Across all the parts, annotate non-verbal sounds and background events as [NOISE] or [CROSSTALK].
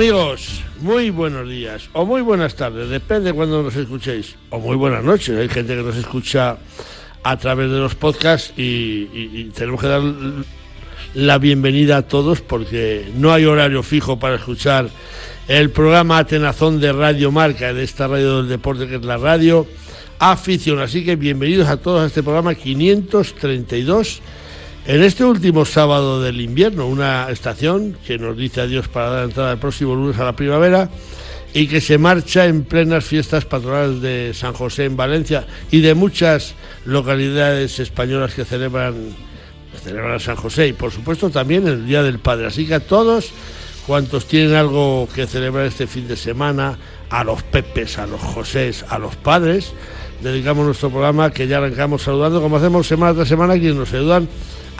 Amigos, muy buenos días o muy buenas tardes, depende de cuando nos escuchéis, o muy buenas noches. Hay gente que nos escucha a través de los podcasts y, tenemos que dar la bienvenida a todos porque no hay horario fijo para escuchar el programa Atenazón de Radio Marca, de esta radio del deporte que es la radio afición. Así que bienvenidos a todos a este programa 532 en este último sábado del invierno, una estación que nos dice adiós para dar entrada el próximo lunes a la primavera y que se marcha en plenas fiestas patronales de San José en Valencia y de muchas localidades españolas que celebran, celebran San José y por supuesto también el Día del Padre. Así que a todos cuantos tienen algo que celebrar este fin de semana, a los Pepes, a los Josés, a los padres, dedicamos nuestro programa que ya arrancamos saludando como hacemos semana tras semana quienes nos ayudan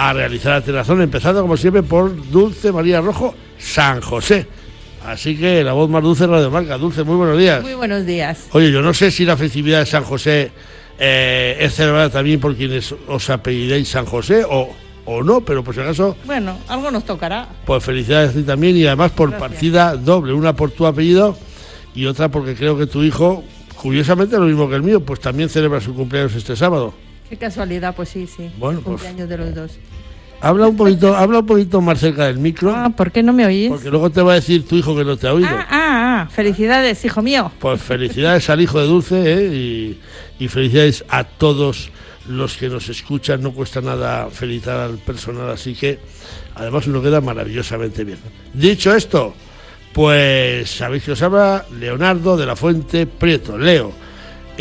a realizar la telazón, empezando como siempre por Dulce María Rojo, San José. Así que la voz más dulce Radio Marca. Dulce, muy buenos días. Muy buenos días. Oye, yo no sé si la festividad de San José eh, es celebrada también por quienes os apellidéis San José o, o no, pero por si acaso. Bueno, algo nos tocará. Pues felicidades a ti también y además por partida doble, una por tu apellido y otra porque creo que tu hijo, curiosamente lo mismo que el mío, pues también celebra su cumpleaños este sábado. Qué casualidad, pues sí, sí. Bueno, pues cumpleaños de los dos. Habla un poquito, habla un poquito más cerca del micro. Ah, ¿por qué no me oís? Porque luego te va a decir tu hijo que no te ha oído. Ah, ah, ah. felicidades, hijo mío. Pues felicidades al hijo de Dulce ¿eh? y, felicidades a todos los que nos escuchan. No cuesta nada felicitar al personal, así que además uno queda maravillosamente bien. Dicho esto, pues sabéis que os habla Leonardo de la Fuente Prieto, Leo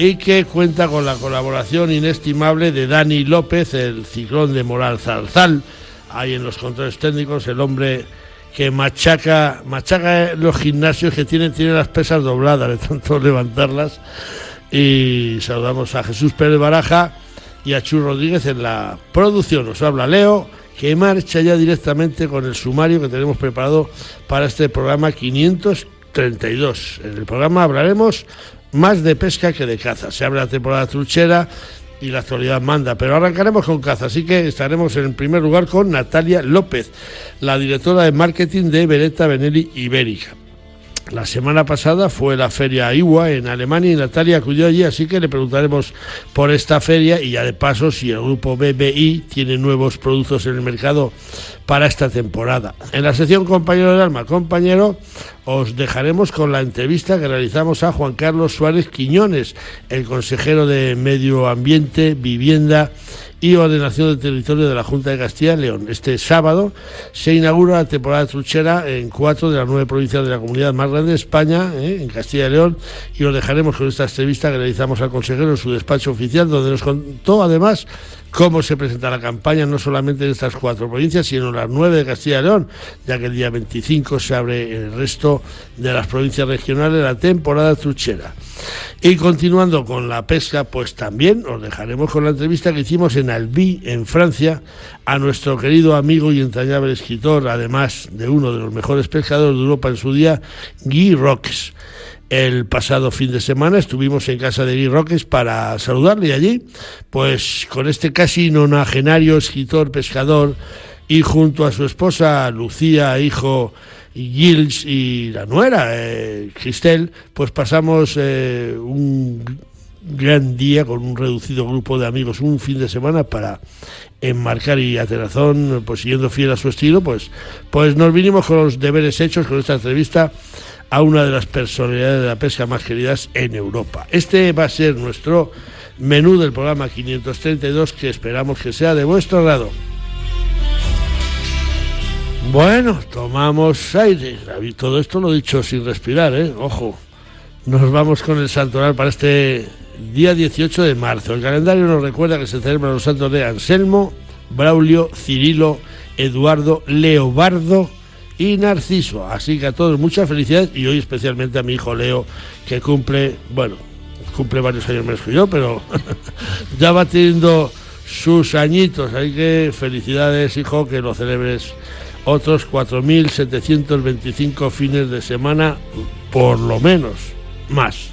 y que cuenta con la colaboración inestimable de Dani López, el ciclón de Moral Zarzal, ahí en los controles técnicos, el hombre que machaca, machaca los gimnasios que tienen, tienen las pesas dobladas de tanto [LAUGHS] levantarlas. Y saludamos a Jesús Pérez Baraja y a Chu Rodríguez en la producción. Nos habla Leo, que marcha ya directamente con el sumario que tenemos preparado para este programa 532. En el programa hablaremos más de pesca que de caza. Se abre la temporada truchera y la actualidad manda, pero arrancaremos con caza, así que estaremos en primer lugar con Natalia López, la directora de marketing de Beretta Benelli Ibérica. La semana pasada fue la feria IWA en Alemania y Natalia acudió allí, así que le preguntaremos por esta feria y ya de paso si el grupo BBI tiene nuevos productos en el mercado para esta temporada. En la sección Compañero del Alma, compañero, os dejaremos con la entrevista que realizamos a Juan Carlos Suárez Quiñones, el consejero de Medio Ambiente, Vivienda y ordenación del territorio de la Junta de Castilla y León. Este sábado se inaugura la temporada truchera en cuatro de las nueve provincias de la comunidad más grande de España, ¿eh? en Castilla y León, y os dejaremos con esta entrevista que realizamos al consejero en su despacho oficial, donde nos contó además cómo se presenta la campaña no solamente en estas cuatro provincias, sino en las nueve de Castilla y León, ya que el día 25 se abre en el resto de las provincias regionales la temporada truchera. Y continuando con la pesca, pues también os dejaremos con la entrevista que hicimos en Albi, en Francia, a nuestro querido amigo y entrañable escritor, además de uno de los mejores pescadores de Europa en su día, Guy Roques. El pasado fin de semana estuvimos en casa de Guy Roques para saludarle allí, pues con este casi nonagenario escritor, pescador, y junto a su esposa Lucía, hijo Gilles y la nuera, eh, Cristel, pues pasamos eh, un gran día con un reducido grupo de amigos, un fin de semana para enmarcar y a Terazón, pues siguiendo fiel a su estilo, pues, pues nos vinimos con los deberes hechos con esta entrevista a una de las personalidades de la pesca más queridas en Europa. Este va a ser nuestro menú del programa 532 que esperamos que sea de vuestro agrado. Bueno, tomamos aire. Todo esto lo he dicho sin respirar, ¿eh? Ojo. Nos vamos con el santoral para este día 18 de marzo. El calendario nos recuerda que se celebran los santos de Anselmo, Braulio, Cirilo, Eduardo, Leobardo y Narciso. Así que a todos muchas felicidades y hoy especialmente a mi hijo Leo que cumple, bueno, cumple varios años menos que yo, pero [LAUGHS] ya va teniendo sus añitos. Así que felicidades hijo, que lo celebres otros 4.725 fines de semana por lo menos, más.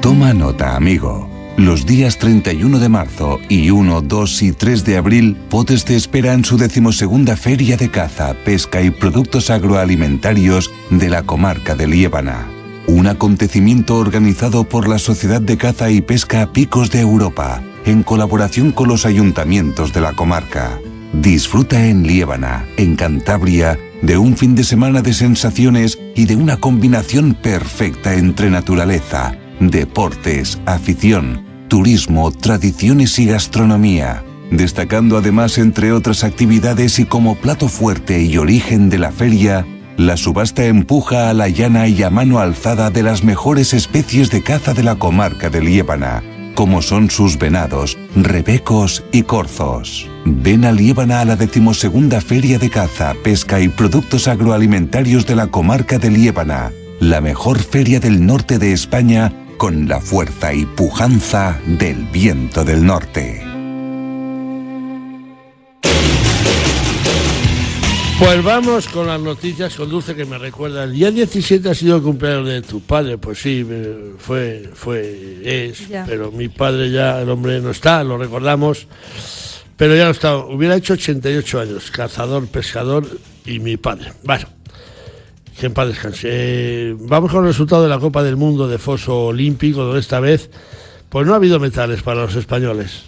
Toma nota, amigo. Los días 31 de marzo y 1, 2 y 3 de abril, Potes te espera en su decimosegunda Feria de Caza, Pesca y Productos Agroalimentarios de la comarca de Liébana. Un acontecimiento organizado por la Sociedad de Caza y Pesca Picos de Europa, en colaboración con los ayuntamientos de la comarca. Disfruta en Liébana, en Cantabria, de un fin de semana de sensaciones y de una combinación perfecta entre naturaleza, deportes, afición, turismo, tradiciones y gastronomía, destacando además entre otras actividades y como plato fuerte y origen de la feria, la subasta empuja a la llana y a mano alzada de las mejores especies de caza de la comarca de Liébana, como son sus venados, rebecos y corzos. Ven a Liébana a la decimosegunda Feria de Caza, Pesca y Productos Agroalimentarios de la comarca de Liébana, la mejor feria del norte de España con la fuerza y pujanza del viento del norte. Pues vamos con las noticias con Dulce que me recuerda. El día 17 ha sido el cumpleaños de tu padre, pues sí, fue, fue, es, pero mi padre ya, el hombre no está, lo recordamos, pero ya no está. Hubiera hecho 88 años, cazador, pescador y mi padre. Bueno, que en paz descanse. Eh, vamos con el resultado de la Copa del Mundo de Foso Olímpico, donde esta vez pues no ha habido metales para los españoles.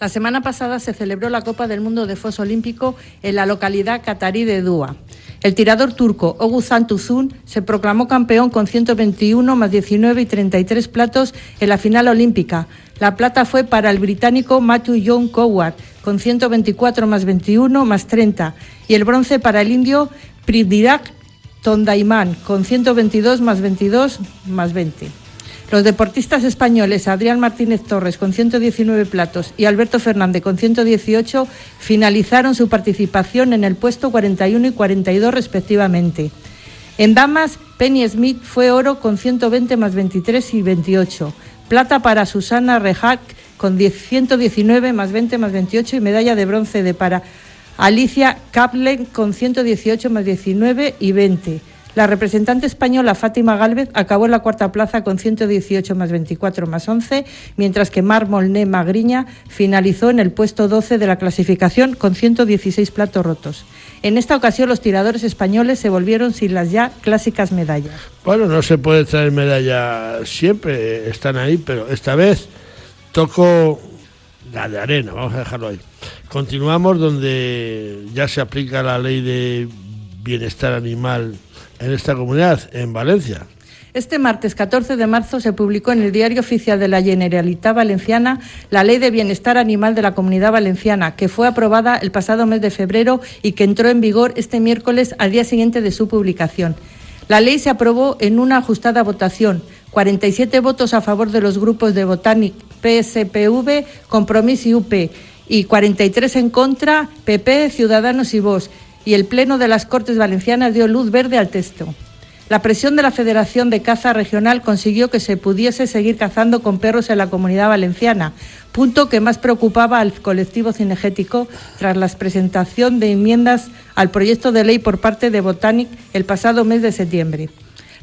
La semana pasada se celebró la Copa del Mundo de Foso Olímpico en la localidad catarí de Dúa. El tirador turco Oguzhan Tuzun se proclamó campeón con 121 más 19 y 33 platos en la final olímpica. La plata fue para el británico Matthew John Coward con 124 más 21 más 30 y el bronce para el indio Pridirak Tondaiman con 122 más 22 más 20. Los deportistas españoles Adrián Martínez Torres con 119 platos y Alberto Fernández con 118 finalizaron su participación en el puesto 41 y 42 respectivamente. En damas, Penny Smith fue oro con 120 más 23 y 28. Plata para Susana Rejac con 119 más 20 más 28 y medalla de bronce de para Alicia Kaplen con 118 más 19 y 20. La representante española Fátima Gálvez acabó en la cuarta plaza con 118 más 24 más 11, mientras que Mar Molné Magriña finalizó en el puesto 12 de la clasificación con 116 platos rotos. En esta ocasión los tiradores españoles se volvieron sin las ya clásicas medallas. Bueno, no se puede traer medalla siempre, están ahí, pero esta vez tocó la de arena, vamos a dejarlo ahí. Continuamos donde ya se aplica la ley de bienestar animal en esta comunidad, en Valencia. Este martes 14 de marzo se publicó en el Diario Oficial de la Generalitat Valenciana la Ley de Bienestar Animal de la Comunidad Valenciana, que fue aprobada el pasado mes de febrero y que entró en vigor este miércoles al día siguiente de su publicación. La ley se aprobó en una ajustada votación, 47 votos a favor de los grupos de Botanic, PSPV, Compromís y UP, y 43 en contra, PP, Ciudadanos y Vox, y el Pleno de las Cortes Valencianas dio luz verde al texto. La presión de la Federación de Caza Regional consiguió que se pudiese seguir cazando con perros en la comunidad valenciana, punto que más preocupaba al colectivo cinegético tras la presentación de enmiendas al proyecto de ley por parte de Botanic el pasado mes de septiembre.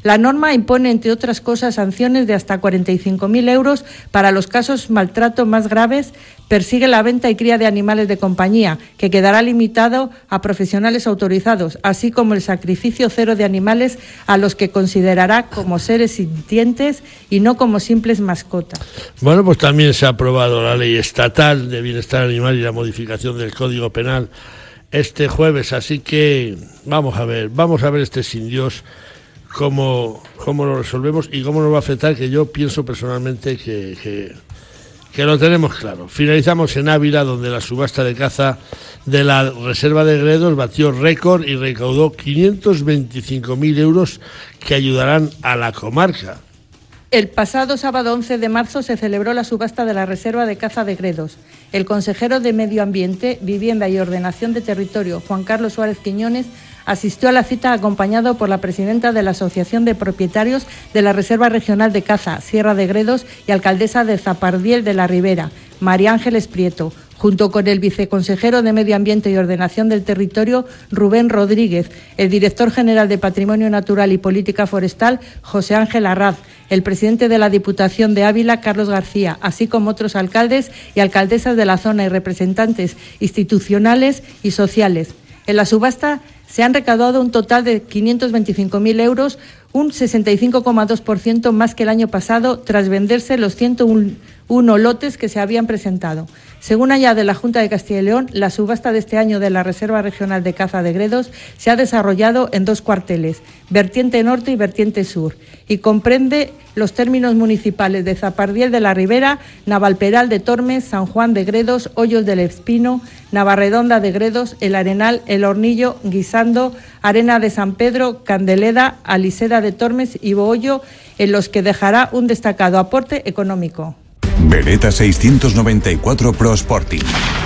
La norma impone, entre otras cosas, sanciones de hasta 45.000 euros para los casos maltrato más graves, persigue la venta y cría de animales de compañía, que quedará limitado a profesionales autorizados, así como el sacrificio cero de animales a los que considerará como seres sintientes y no como simples mascotas. Bueno, pues también se ha aprobado la ley estatal de bienestar animal y la modificación del Código Penal este jueves, así que vamos a ver, vamos a ver este sin Dios cómo, cómo lo resolvemos y cómo nos va a afectar, que yo pienso personalmente que, que, lo tenemos claro. Finalizamos en Ávila, donde la subasta de caza de la Reserva de Gredos batió récord y recaudó 525.000 euros que ayudarán a la comarca. El pasado sábado 11 de marzo se celebró la subasta de la Reserva de Caza de Gredos. El consejero de Medio Ambiente, Vivienda y Ordenación de Territorio, Juan Carlos Suárez Quiñones, asistió a la cita acompañado por la presidenta de la Asociación de Propietarios de la Reserva Regional de Caza, Sierra de Gredos, y alcaldesa de Zapardiel de la Ribera, María Ángeles Prieto, junto con el viceconsejero de Medio Ambiente y Ordenación del Territorio, Rubén Rodríguez, el director general de Patrimonio Natural y Política Forestal, José Ángel Arraz, el presidente de la Diputación de Ávila, Carlos García, así como otros alcaldes y alcaldesas de la zona y representantes institucionales y sociales. En la subasta se han recaudado un total de 525.000 euros, un 65,2% más que el año pasado, tras venderse los 101 lotes que se habían presentado. Según de la Junta de Castilla y León, la subasta de este año de la Reserva Regional de Caza de Gredos se ha desarrollado en dos cuarteles, vertiente norte y vertiente sur, y comprende los términos municipales de Zapardiel de la Ribera, Navalperal de Tormes, San Juan de Gredos, Hoyos del Espino, Navarredonda de Gredos, El Arenal, El Hornillo, Guisando, Arena de San Pedro, Candeleda, Aliseda de Tormes y Bohollo, en los que dejará un destacado aporte económico. Beretta 694 Pro Sporting.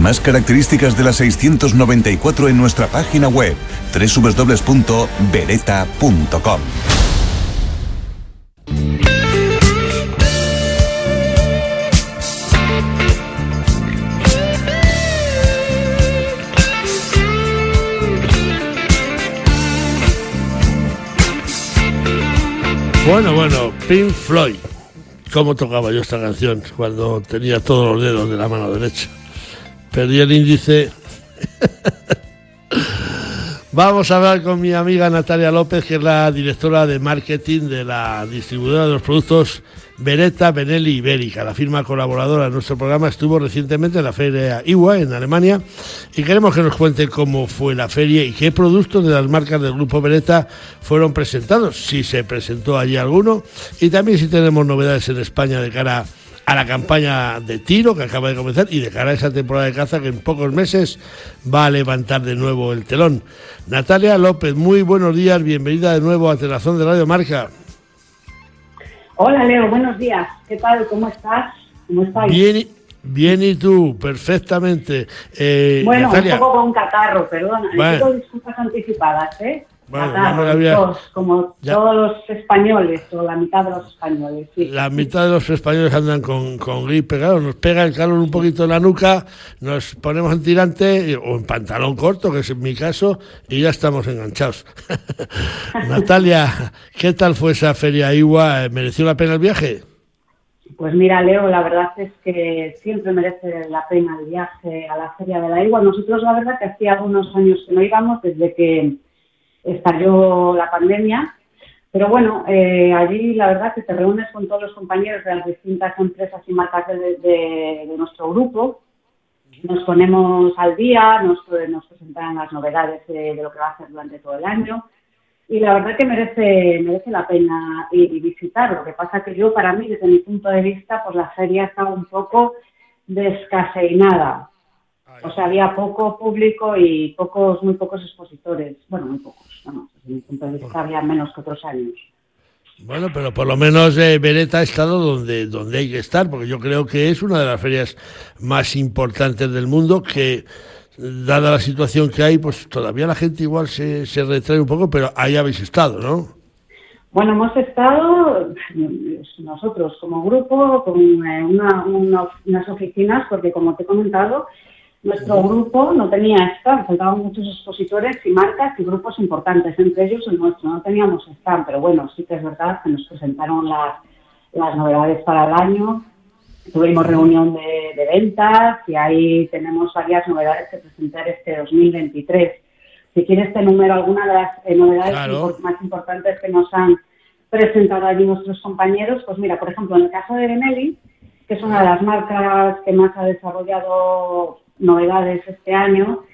Más características de la 694 en nuestra página web www.beretta.com. Bueno, bueno, Pink Floyd. ¿Cómo tocaba yo esta canción cuando tenía todos los dedos de la mano derecha? Perdí el índice. [LAUGHS] Vamos a hablar con mi amiga Natalia López, que es la directora de marketing de la distribuidora de los productos Beretta Benelli Ibérica. La firma colaboradora de nuestro programa estuvo recientemente en la feria IWA en Alemania y queremos que nos cuente cómo fue la feria y qué productos de las marcas del grupo Beretta fueron presentados, si se presentó allí alguno y también si tenemos novedades en España de cara a a la campaña de tiro que acaba de comenzar y de cara a esa temporada de caza que en pocos meses va a levantar de nuevo el telón. Natalia López, muy buenos días, bienvenida de nuevo a Telazón de Radio Marca. Hola Leo, buenos días, ¿qué tal? ¿Cómo estás? ¿Cómo estáis? Bien, bien y tú, perfectamente. Eh, bueno, un poco con catarro, perdona, bueno. disculpas anticipadas, ¿eh? Bueno, como todos los españoles, o la mitad de los españoles. Sí. La mitad de los españoles andan con, con gripe, claro, nos pega el calor un poquito en la nuca, nos ponemos en tirante o en pantalón corto, que es en mi caso, y ya estamos enganchados. [LAUGHS] Natalia, ¿qué tal fue esa feria Igua? ¿Mereció la pena el viaje? Pues mira, Leo, la verdad es que siempre merece la pena el viaje a la Feria de la Igua. Nosotros, la verdad, que hacía algunos años que no íbamos, desde que estalló la pandemia. Pero bueno, eh, allí la verdad que te reúnes con todos los compañeros de las distintas empresas y marcas de, nuestro grupo, nos ponemos al día, nos, nos presentan las novedades de, lo que va a hacer durante todo el año y la verdad que merece la pena ir y visitar. Lo que pasa que yo, para mí, desde mi punto de vista, pues la feria estaba un poco descaseinada. O sea, había poco público y pocos, muy pocos expositores. Bueno, muy pocos, no, desde mi punto de vista había menos que otros años. Bueno, pero por lo menos eh, Beretta ha estado donde, donde hay que estar, porque yo creo que es una de las ferias más importantes del mundo, que dada la situación que hay, pues todavía la gente igual se, se retrae un poco, pero ahí habéis estado, ¿no? Bueno, hemos estado nosotros como grupo con eh, unas oficinas, porque como te he comentado, nuestro grupo no tenía stand, faltaban muchos expositores y marcas y grupos importantes, entre ellos el nuestro. No teníamos stand, pero bueno, sí que es verdad que nos presentaron las, las novedades para el año. Tuvimos reunión de, ventas y ahí tenemos varias novedades que presentar este 2023. Si quieres te número alguna de las eh, novedades más importantes que nos han presentado allí nuestros compañeros, pues mira, por ejemplo, en el caso de Benelli, que es una de las marcas que más ha desarrollado novedades este año.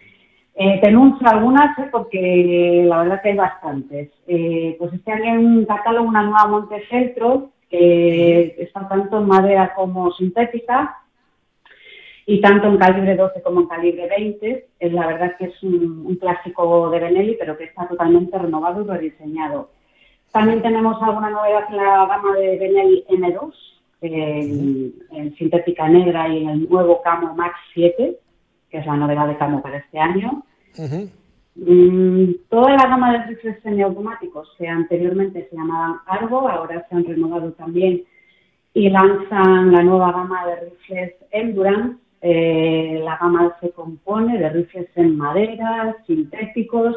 Eh, te anuncio algunas ¿eh? porque la verdad que hay bastantes. Eh, pues este año hay un catálogo, una nueva Montefeltro, que está tanto en madera como sintética. y tanto en calibre 12 como en calibre 20. Es la verdad que es un, clásico de Benelli, pero que está totalmente renovado y rediseñado. También tenemos alguna novedad en la gama de Benelli M2, en, sintética negra y en el nuevo Camo Max 7, que es la novedad de Camo para este año. Mm, toda la gama de rifles semiautomáticos que anteriormente se llamaban Argo, ahora se han renovado también y lanzan la nueva gama de rifles Endurance. Eh, la gama se compone de rifles en madera, sintéticos.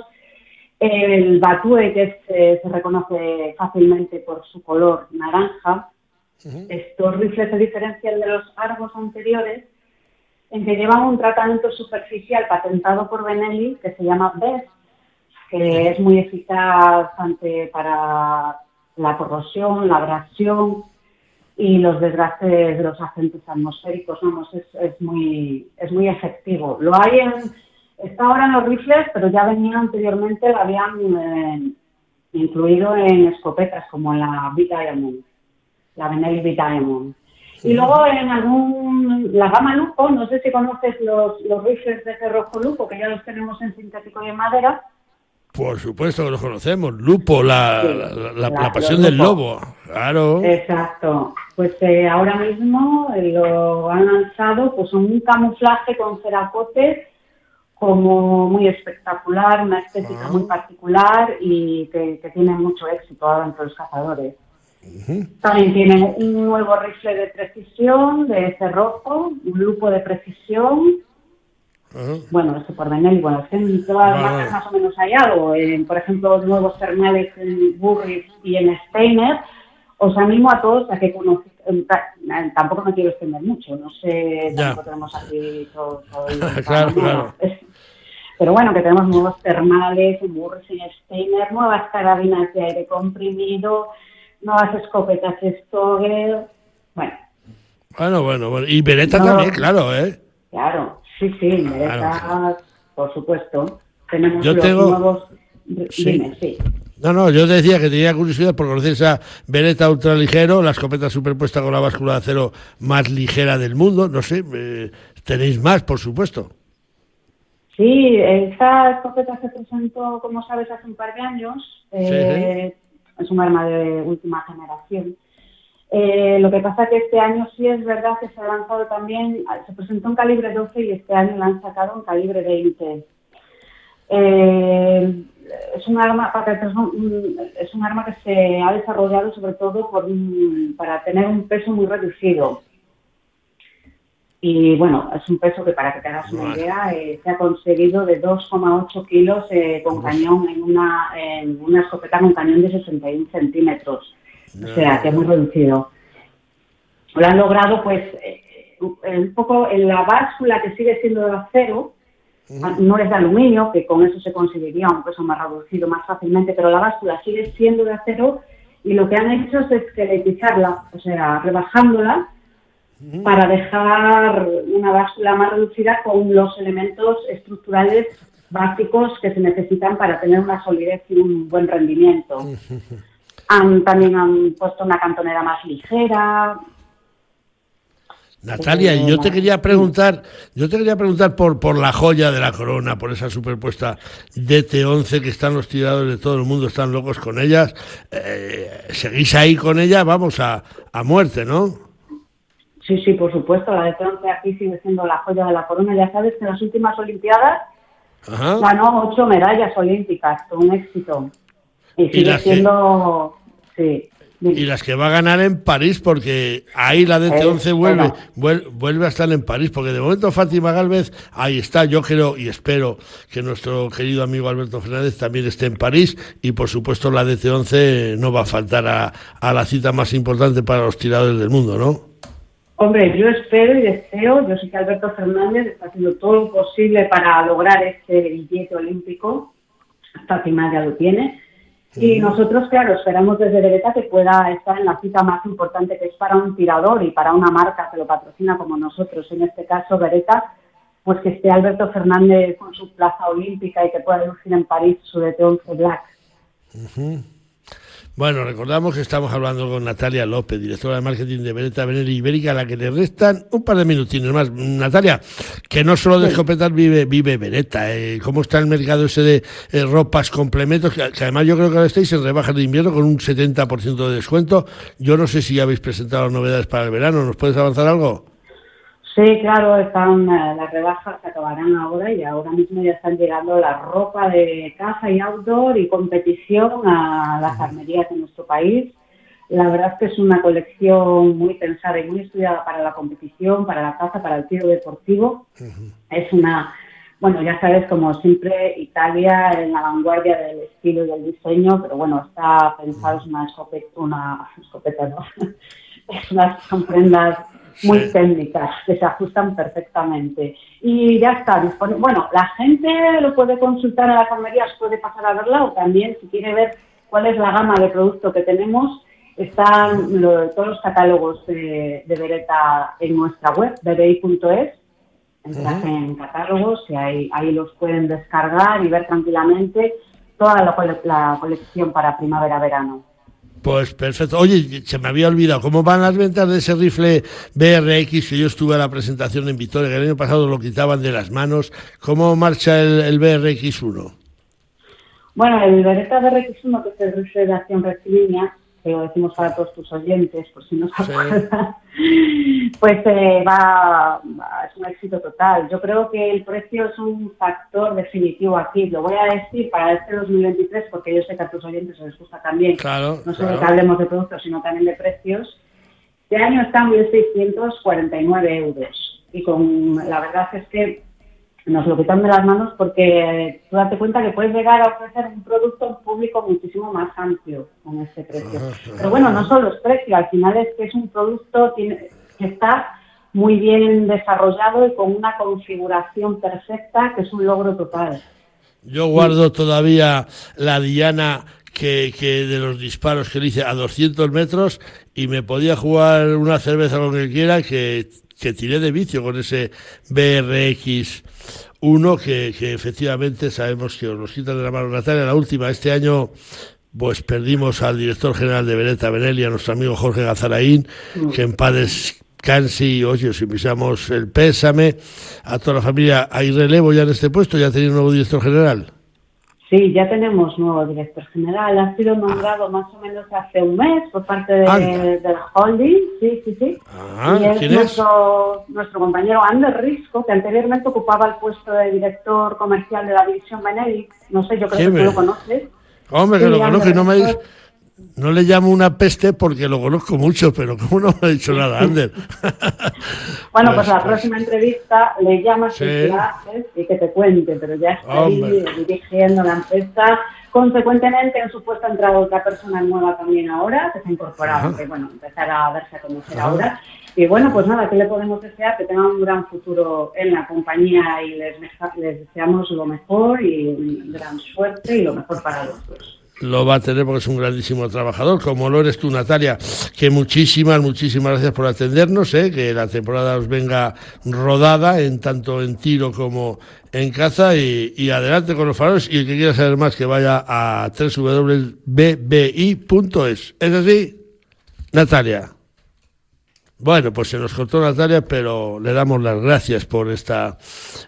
El Batue, que se reconoce fácilmente por su color naranja. Estos rifles se diferencian de los Argos anteriores en que llevan un tratamiento superficial patentado por Benelli que se llama BEST, que es muy eficaz ante para la corrosión, la abrasión y los desgastes de los agentes atmosféricos. Vamos, es, muy, es muy efectivo. Lo hay en, está ahora en los rifles, pero ya venía anteriormente, lo habían eh, incluido en escopetas como la B-Diamond, la Benelli B-Diamond. Y luego en algún, la gama Lupo, no sé si conoces los, los rifles de cerrojo Lupo, que ya los tenemos en sintético y en madera. Por supuesto que los conocemos, Lupo, la, la, pasión del lobo, claro. Exacto, pues eh, ahora mismo eh, lo han lanzado pues un camuflaje con ceracote como muy espectacular, una estética muy particular y que, que tiene mucho éxito ahora entre los cazadores. También tiene un nuevo rifle de precisión, de cerrojo, un lupo de precisión. Bueno, esto por Benelli, bueno, es que en todas las marcas más o menos hay algo. por ejemplo, nuevos terminales en Burris y en Steiner. Os animo a todos a que conozcan. Tampoco me quiero extender mucho, no sé, tampoco tenemos aquí todo. [LAUGHS] claro, claro. [LAUGHS] Pero bueno, que tenemos nuevos termales en Burris y Steiner, nuevas carabinas de aire comprimido, nuevas escopetas Stoger, bueno. Bueno, bueno, bueno. Y Beretta también, claro, ¿eh? Claro, sí, sí, Beretta, por supuesto. Tenemos yo los tengo... nuevos... Sí. sí. No, no, yo decía que tenía curiosidad por conocer esa Beretta ultraligero, la escopeta superpuesta con la báscula de acero más ligera del mundo. No sé, eh, tenéis más, por supuesto. Sí, esa escopeta se presentó, como sabes, hace un par de años. Eh, es un arma de última generación. Eh, lo que pasa que este año sí es verdad que se ha lanzado también, se presentó un calibre 12 y este año lo han sacado un calibre 20. Eh, es un arma es un arma que se ha desarrollado sobre todo para tener un peso muy reducido. Y bueno, es un peso que para que te hagas una idea, eh, se ha conseguido de 2,8 kilos eh, con cañón en una, en una escopeta con cañón de 61 centímetros. O sea, que es muy reducido. Lo han logrado, pues, eh, un poco en la báscula que sigue siendo de acero, no es de aluminio, que con eso se conseguiría un peso más reducido más fácilmente, pero la báscula sigue siendo de acero y lo que han hecho es esqueletizarla, o sea, rebajándola para dejar una báscula más reducida con los elementos estructurales básicos que se necesitan para tener una solidez y un buen rendimiento. también han puesto una cantonera más ligera. Natalia, yo te quería preguntar, yo te quería preguntar por, por la joya de la corona, por esa superpuesta DT11 que están los tiradores de todo el mundo, están locos con ellas. Eh, ¿Seguís ahí con ella? Vamos a, a muerte, ¿no? Sí, sí, por supuesto, la de Francia aquí sigue siendo la joya de la corona. Ya sabes que en las últimas Olimpiadas ganó ocho medallas olímpicas, con un éxito. Y sigue siendo... Sí. Y las que va a ganar en París, porque ahí la DT11 vuelve, vuelve, a estar en París, porque de momento Fátima Galvez, ahí está, yo creo y espero que nuestro querido amigo Alberto Fernández también esté en París, y por supuesto la DT11 no va a faltar a, a la cita más importante para los tiradores del mundo, ¿no? Hombre, yo espero y deseo, yo sé que Alberto Fernández está haciendo todo lo posible para lograr este billete olímpico, Fátima ya lo tiene, y nosotros, claro, esperamos desde Beretta que pueda estar en la cita más importante que es para un tirador y para una marca que lo patrocina como nosotros, en este caso Beretta, pues que esté Alberto Fernández con su plaza olímpica y que pueda lucir en París su DT11 Black. Bueno, recordamos que estamos hablando con Natalia López, directora de marketing de Beretta Benelli Ibérica, a la que le restan un par de minutines más. Natalia, que no solo de escopetas vive, vive Beretta. Eh, ¿Cómo está el mercado ese de eh, ropas, complementos? Que, además yo creo que ahora estáis en rebaja de invierno con un 70% de descuento. Yo no sé si ya habéis presentado novedades para el verano. ¿Nos puedes avanzar algo? Sí, claro, están eh, las rebajas se acabarán ahora y ahora mismo ya están llegando la ropa de casa y outdoor y competición a las armerías de nuestro país. La verdad es que es una colección muy pensada y muy estudiada para la competición, para la caza, para el tiro deportivo. Es una, bueno, ya sabes, como siempre, Italia en la vanguardia del estilo y del diseño, pero bueno, está pensado, es una escopeta, una escopeta, ¿no? [LAUGHS] es unas, son prendas muy técnicas que se ajustan perfectamente. Y ya está disponible. Bueno, la gente lo puede consultar a las armerías, puede pasar a verla o también si quiere ver cuál es la gama de producto que tenemos, están todos los catálogos de, de Beretta en nuestra web, berei.es. Entras en catálogos y ahí, ahí los pueden descargar y ver tranquilamente toda la colección para primavera-verano. Pues perfecto. Oye, se me había olvidado, ¿cómo van las ventas de ese rifle BRX que yo estuve a la presentación en Victoria, que el año pasado lo quitaban de las manos? ¿Cómo marcha el, BRX1? Bueno, el Beretta BRX1, que es el rifle de acción rectilínea, que lo decimos para todos tus oyentes, por si no se acuerdan, [LAUGHS] pues eh, va, es un éxito total. Yo creo que el precio es un factor definitivo aquí. Lo voy a decir para este 2023 porque yo sé que a tus oyentes les gusta también, no solo que hablemos de productos, sino también de precios. Este año están 1.649 euros y con la verdad es que nos lo quitan de las manos porque tú date cuenta que puedes llegar a ofrecer un producto a un público muchísimo más amplio con este precio. Pero bueno, no solo es precio, al final es que es un producto que está muy bien desarrollado y con una configuración perfecta que es un logro total. Yo guardo todavía la diana que, que, de los disparos que le hice a 200 metros y me podía jugar una cerveza con el quiera que que tiré de vicio con ese BRX 1 que, que efectivamente sabemos que os los quitan de la mano Natalia. La última, este año pues perdimos al director general de Beretta Benelli, a nuestro amigo Jorge Gazaraín, que en paz Cansi, oye, os enviamos el pésame a toda la familia. ¿Hay relevo ya en este puesto? ¿Ya tenéis un nuevo director general? Sí, ya tenemos nuevo director general. Ha sido nombrado más o menos hace un mes por parte de, la holding. Sí, sí, sí. Ah, y es, nuestro, nuestro compañero Ander Risco, que anteriormente ocupaba el puesto de director comercial de la división Benedict. No sé, yo creo que tú lo conoces. Hombre, que lo conozco y no me no le llamo una peste porque lo conozco mucho, pero como no me ha dicho nada, Ander. [LAUGHS] bueno, pues, la pues, próxima entrevista le llamas sí. y que te cuente, pero ya está ahí dirigiendo la empresa. Consecuentemente, en su puesto ha entrado otra persona nueva también ahora, que se ha incorporado, que bueno, empezará a verse a conocer ahora. Y bueno, pues nada, ¿qué le podemos desear? Que tenga un gran futuro en la compañía y les, les deseamos lo mejor y gran suerte y lo mejor para los dos lo va a tener porque es un grandísimo trabajador, como lo eres tú, Natalia. Que muchísimas, muchísimas gracias por atendernos, ¿eh? que la temporada os venga rodada, en tanto en tiro como en caza, y, adelante con los faroles. Y el que quiera saber más, que vaya a www.bbi.es. ¿Es así, Natalia? Bueno, pues se nos cortó Natalia, pero le damos las gracias por esta,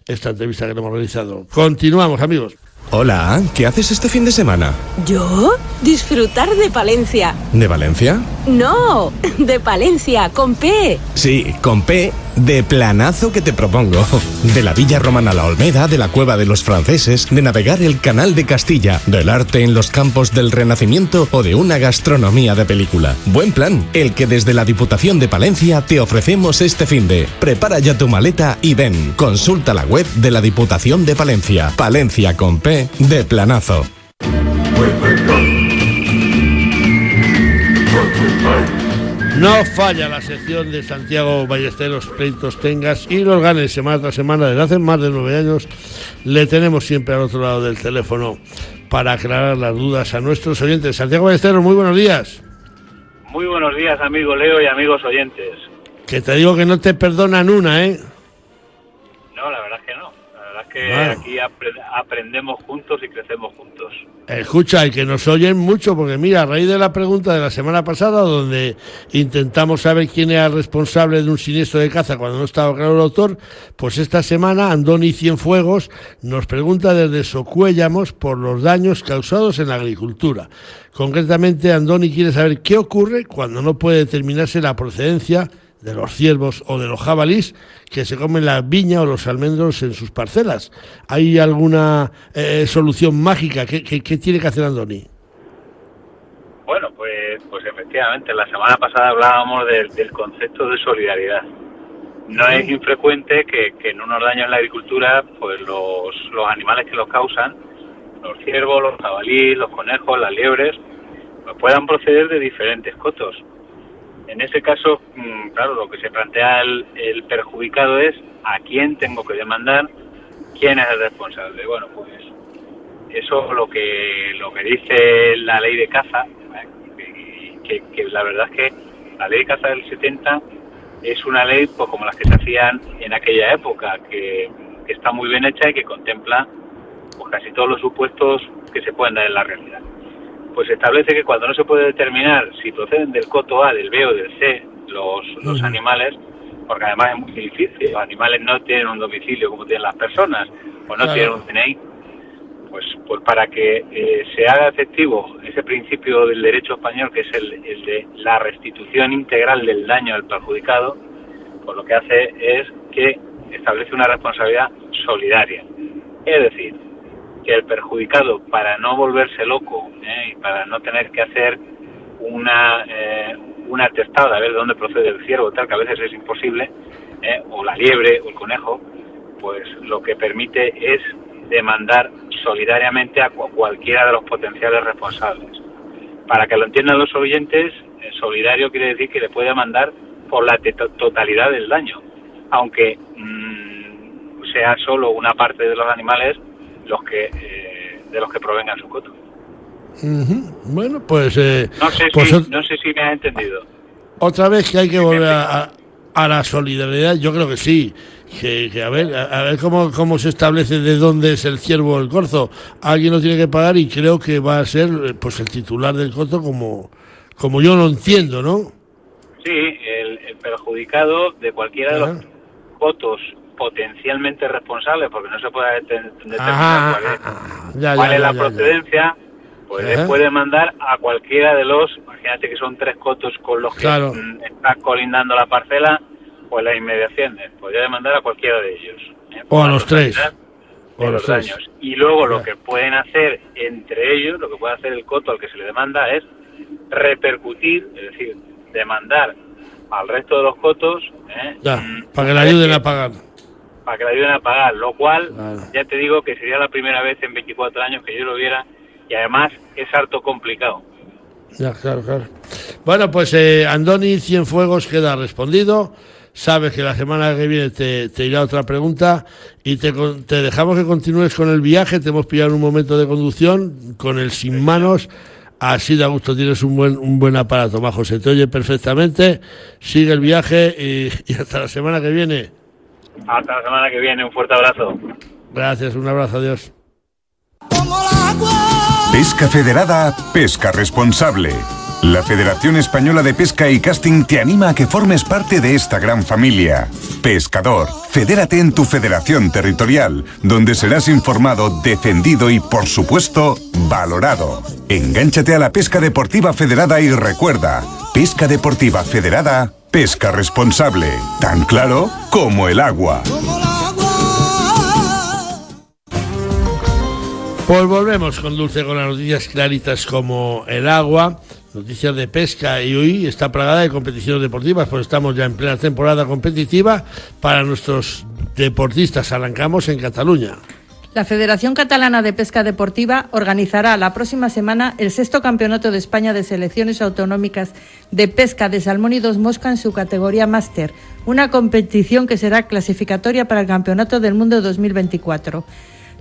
esta entrevista que hemos realizado. Continuamos, amigos. Hola, ¿qué haces este fin de semana? ¿Yo? Disfrutar de Palencia. ¿De Valencia? No, [LAUGHS] de Palencia, con P. Sí, con P, de planazo que te propongo. De la Villa Romana a la Olmeda, de la Cueva de los Franceses, de navegar el Canal de Castilla, del arte en los campos del Renacimiento o de una gastronomía de película. Buen plan, el que desde la Diputación de Palencia te ofrecemos este fin de. Prepara ya tu maleta y ven. Consulta la web de la Diputación de Palencia. Palencia con P de planazo. No falla la sección de Santiago Ballesteros, pleitos tengas y los ganes semana tras semana. Desde hace más de nueve años le tenemos siempre al otro lado del teléfono para aclarar las dudas a nuestros oyentes. Santiago Ballesteros, muy buenos días. Muy buenos días, amigo Leo y amigos oyentes. Que te digo que no te perdonan una, ¿eh? Que Bueno. aquí apre- aprendemos juntos y crecemos juntos. Escucha, y que nos oyen mucho, porque mira, a raíz de la pregunta de la semana pasada, donde intentamos saber quién era el responsable de un siniestro de caza cuando no estaba claro el autor, pues esta semana Andoni Cienfuegos nos pregunta desde Socuéllamos por los daños causados en la agricultura. Concretamente, Andoni quiere saber qué ocurre cuando no puede determinarse la procedencia de los ciervos o de los jabalís que se comen la viña o los almendros en sus parcelas. ¿Hay alguna eh, solución mágica? ¿Qué, qué, tiene que hacer Andoni? Bueno, pues, pues efectivamente, la semana pasada hablábamos del, concepto de solidaridad. No es infrecuente que, que en unos daños en la agricultura, pues los, los animales que los causan, los ciervos, los jabalíes, los conejos, las liebres, pues puedan proceder de diferentes cotos. En ese caso, mm, claro, lo que se plantea el, perjudicado es a quién tengo que demandar, quién es el responsable. Bueno, pues eso lo que lo que dice la ley de caza, que la verdad es que la ley de caza del 70 es una ley pues como las que se hacían en aquella época, que, que está muy bien hecha y que contempla pues, casi todos los supuestos que se pueden dar en la realidad. Pues establece que cuando no se puede determinar si proceden del coto A, del B o del C los, los animales, porque además es muy difícil, los animales no tienen un domicilio como tienen las personas, o no Claro. tienen un DNI, pues, pues para que eh, se haga efectivo ese principio del derecho español, que es el, el de la restitución integral del daño al perjudicado, pues lo que hace es que establece una responsabilidad solidaria. Es decir, que el perjudicado, para no volverse loco ¿eh? y para no tener que hacer una, eh, una atestado a ver de dónde procede el ciervo, tal, que a veces es imposible, ¿eh? o la liebre o el conejo, pues lo que permite es demandar solidariamente a cu- cualquiera de los potenciales responsables. Para que lo entiendan los oyentes, eh, solidario quiere decir que le puede demandar por la totalidad del daño, aunque mm, sea solo una parte de los animales los que eh, de los que provengan su coto. Ujú. Bueno, pues, eh, No sé pues si no sé si me has entendido. otra vez que hay que volver a, a- la solidaridad, yo creo que sí. Que, que a ver, a, a ver cómo, cómo se establece de dónde es el ciervo o el corzo. Alguien lo tiene que pagar y creo que va a ser eh, pues el titular del corzo como, como yo lo entiendo, ¿no? Sí, el, el perjudicado de cualquiera de los Ajá. Potencialmente responsables, porque no se puede determinar Ajá, cuál es, ajá, ya, cuál ya, es la ya, procedencia, pues Ajá. le puede mandar a cualquiera de los, imagínate que son tres cotos con los que Claro. mm, está colindando la parcela, pues las inmediaciones, podría demandar a cualquiera de ellos. ¿eh? O a los tres. O los tres. daños. Y luego lo que pueden hacer entre ellos, lo que puede hacer el coto al que se le demanda es repercutir, es decir, demandar al resto de los cotos ¿eh? Ya, Mm, para que le ayuden a pagar. Para que le ayuden a pagar, lo cual Claro. ya te digo que sería la primera vez en 24 años que yo lo viera y además es harto complicado. Ya, claro, claro. Bueno, pues eh, Andoni Cienfuegos queda respondido. Sabes que la semana que viene te, te irá otra pregunta y te, con- te dejamos que continúes con el viaje. Te hemos pillado en un momento de conducción con el sin manos. Así de a gusto tienes un buen, un buen aparato, Majo. Se te oye perfectamente. Sigue el viaje y, [LAUGHS] y hasta la semana que viene. Hasta la semana que viene, un fuerte abrazo. Gracias, un abrazo, adiós. Pesca Federada, pesca responsable. La Federación Española de Pesca y Casting te anima a que formes parte de esta gran familia. Pescador, fedérate en tu federación territorial, donde serás informado, defendido y, por supuesto, valorado. Engánchate a la pesca deportiva federada y recuerda, pesca deportiva federada, pesca responsable, tan claro como el agua. Pues volvemos con Dulce con las noticias claritas como el agua, noticias de pesca y hoy está plagada de competiciones deportivas, pues estamos ya en plena temporada competitiva para nuestros deportistas. Arrancamos en Cataluña. La Federación Catalana de Pesca Deportiva organizará la próxima semana el sexto Campeonato de España de Selecciones Autonómicas de Pesca de Salmón y Dos Mosca en su categoría Máster, una competición que será clasificatoria para el Campeonato del Mundo 2024.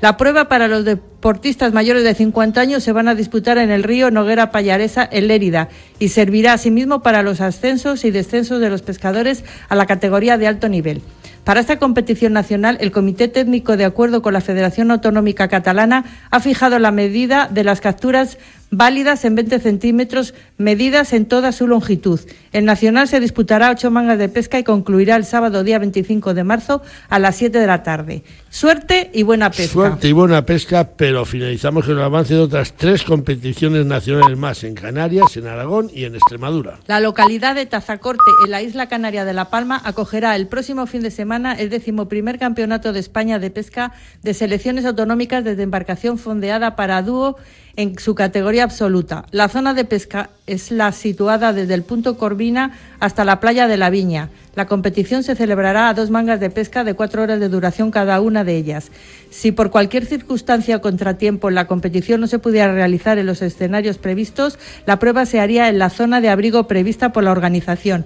La prueba para los, de- deportistas mayores de 50 años se van a disputar en el río Noguera Pallaresa, en Lérida, y servirá asimismo para los ascensos y descensos de los pescadores a la categoría de alto nivel. Para esta competición nacional, el Comité Técnico, de acuerdo con la Federación Autonómica Catalana, ha fijado la medida de las capturas válidas en 20 centímetros, medidas en toda su longitud. El Nacional se disputará ocho mangas de pesca y concluirá el sábado día 25 de marzo a las 7 de la tarde. Suerte y buena pesca. Suerte y buena pesca, pero finalizamos con el avance de otras tres competiciones nacionales más en Canarias, en Aragón y en Extremadura. La localidad de Tazacorte, en la isla canaria de La Palma, acogerá el próximo fin de semana el decimoprimer campeonato de España de pesca de selecciones autonómicas desde embarcación fondeada para dúo en su categoría absoluta. La zona de pesca es la situada desde el punto Corvina hasta la playa de la Viña. La competición se celebrará a dos mangas de pesca de cuatro horas de duración cada una de ellas. Si por cualquier circunstancia o contratiempo la competición no se pudiera realizar en los escenarios previstos, la prueba se haría en la zona de abrigo prevista por la organización.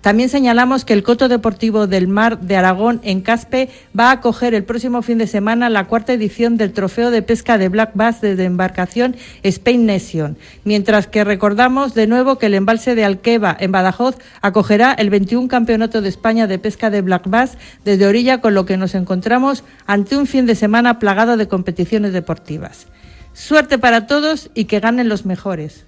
También señalamos que el Coto Deportivo del Mar de Aragón en Caspe va a acoger el próximo fin de semana la cuarta edición del Trofeo de Pesca de Black Bass desde embarcación Spain Nation, mientras que recordamos de nuevo que el embalse de Alqueva en Badajoz acogerá el 21 Campeonato de España de Pesca de Black Bass desde orilla, con lo que nos encontramos ante un fin de semana plagado de competiciones deportivas. Suerte para todos y que ganen los mejores.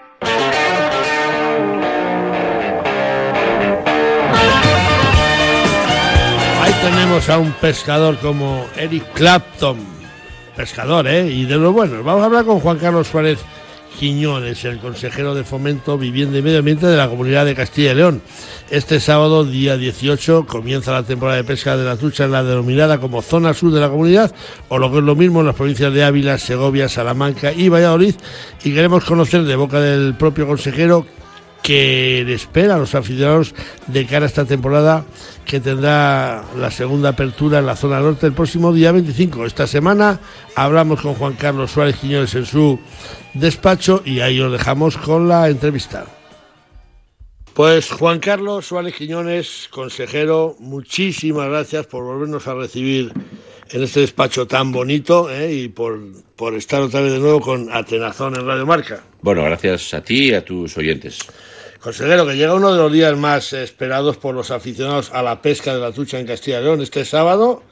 Tenemos a un pescador como Eric Clapton, pescador, ¿eh? Y de lo bueno. Vamos a hablar con Juan Carlos Suárez Quiñones, el consejero de Fomento, Vivienda y Medio Ambiente de la Comunidad de Castilla y León. Este sábado, día 18, comienza la temporada de pesca de la trucha en la denominada como zona sur de la comunidad, o lo que es lo mismo en las provincias de Ávila, Segovia, Salamanca y Valladolid. Y queremos conocer de boca del propio consejero que le espera a los aficionados de cara a esta temporada que tendrá la segunda apertura en la zona norte el próximo día 25. Esta semana hablamos con Juan Carlos Suárez Quiñones en su despacho y ahí os dejamos con la entrevista. Pues Juan Carlos Suárez Quiñones, consejero, muchísimas gracias por volvernos a recibir en este despacho tan bonito ¿eh? y por, por estar otra vez de nuevo con Atenazón en Radio Marca. Bueno, gracias a ti y a tus oyentes. Consejero, que llega uno de los días más esperados por los aficionados a la pesca de la trucha en Castilla y León. Este sábado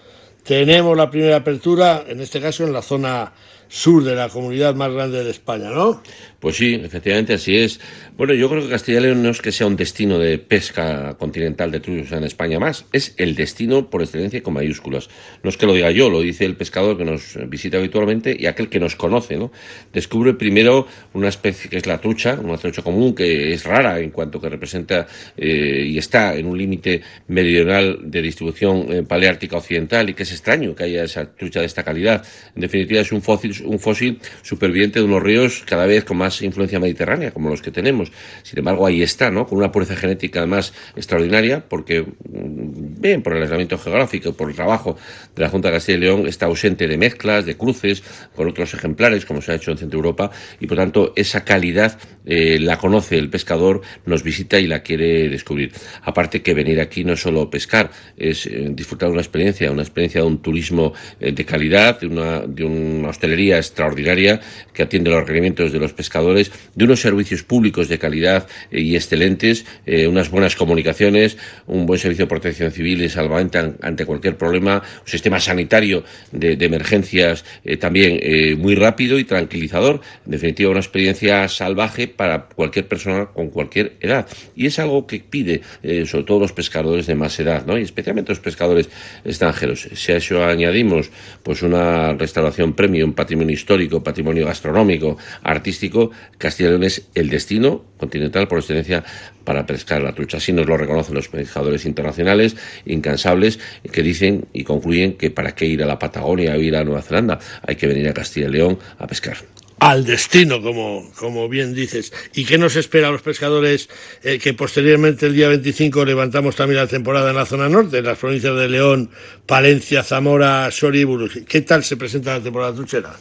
tenemos la primera apertura, en este caso en la zona sur de la comunidad más grande de España, ¿no? Pues sí, efectivamente así es. Bueno, yo creo que Castilla y León no es que sea un destino de pesca continental de trucha en España más, es el destino por excelencia con mayúsculas. No es que lo diga yo, lo dice el pescador que nos visita habitualmente y aquel que nos conoce, ¿no? Descubre primero una especie que es la trucha, una trucha común que es rara en cuanto que representa eh, y está en un límite meridional de distribución eh, paleártica occidental y que es extraño que haya esa trucha de esta calidad. En definitiva, es un fósil, un fósil superviviente de unos ríos cada vez con más influencia mediterránea, como los que tenemos. Sin embargo, ahí está, ¿no? Con una pureza genética además extraordinaria, porque, bien, por el aislamiento geográfico, por el trabajo de la Junta de Castilla y León, está ausente de mezclas, de cruces con otros ejemplares, como se ha hecho en Centro Europa, y por tanto, esa calidad eh, la conoce el pescador, nos visita y la quiere descubrir. Aparte que venir aquí no es solo pescar, es eh, disfrutar de una experiencia, una experiencia de un turismo eh, de calidad, de una, de una hostelería extraordinaria que atiende los requerimientos de los pescadores, de unos servicios públicos de calidad eh, y excelentes, eh, unas buenas comunicaciones, un buen servicio de protección civil y salvamento ante cualquier problema, un sistema sanitario de, de emergencias eh, también muy rápido y tranquilizador. En definitiva, una experiencia salvaje para cualquier persona con cualquier edad. Y es algo que pide, sobre todo los pescadores de más edad, ¿no? y especialmente los pescadores extranjeros. Si a eso añadimos pues una restauración premium, patrimonio histórico, patrimonio gastronómico, artístico, Castilla y León es el destino continental por excelencia para pescar la trucha. Así nos lo reconocen los pescadores internacionales incansables que dicen y concluyen que para qué ir a la Patagonia o ir a Nueva Zelanda, hay que venir a Castilla y León a pescar. Al destino, como, como bien dices. ¿Y qué nos espera a los pescadores eh, que posteriormente el día 25 levantamos también la temporada en la zona norte, en las provincias de León, Palencia, Zamora, Soria y Burgos? ¿Qué tal se presenta la temporada truchera?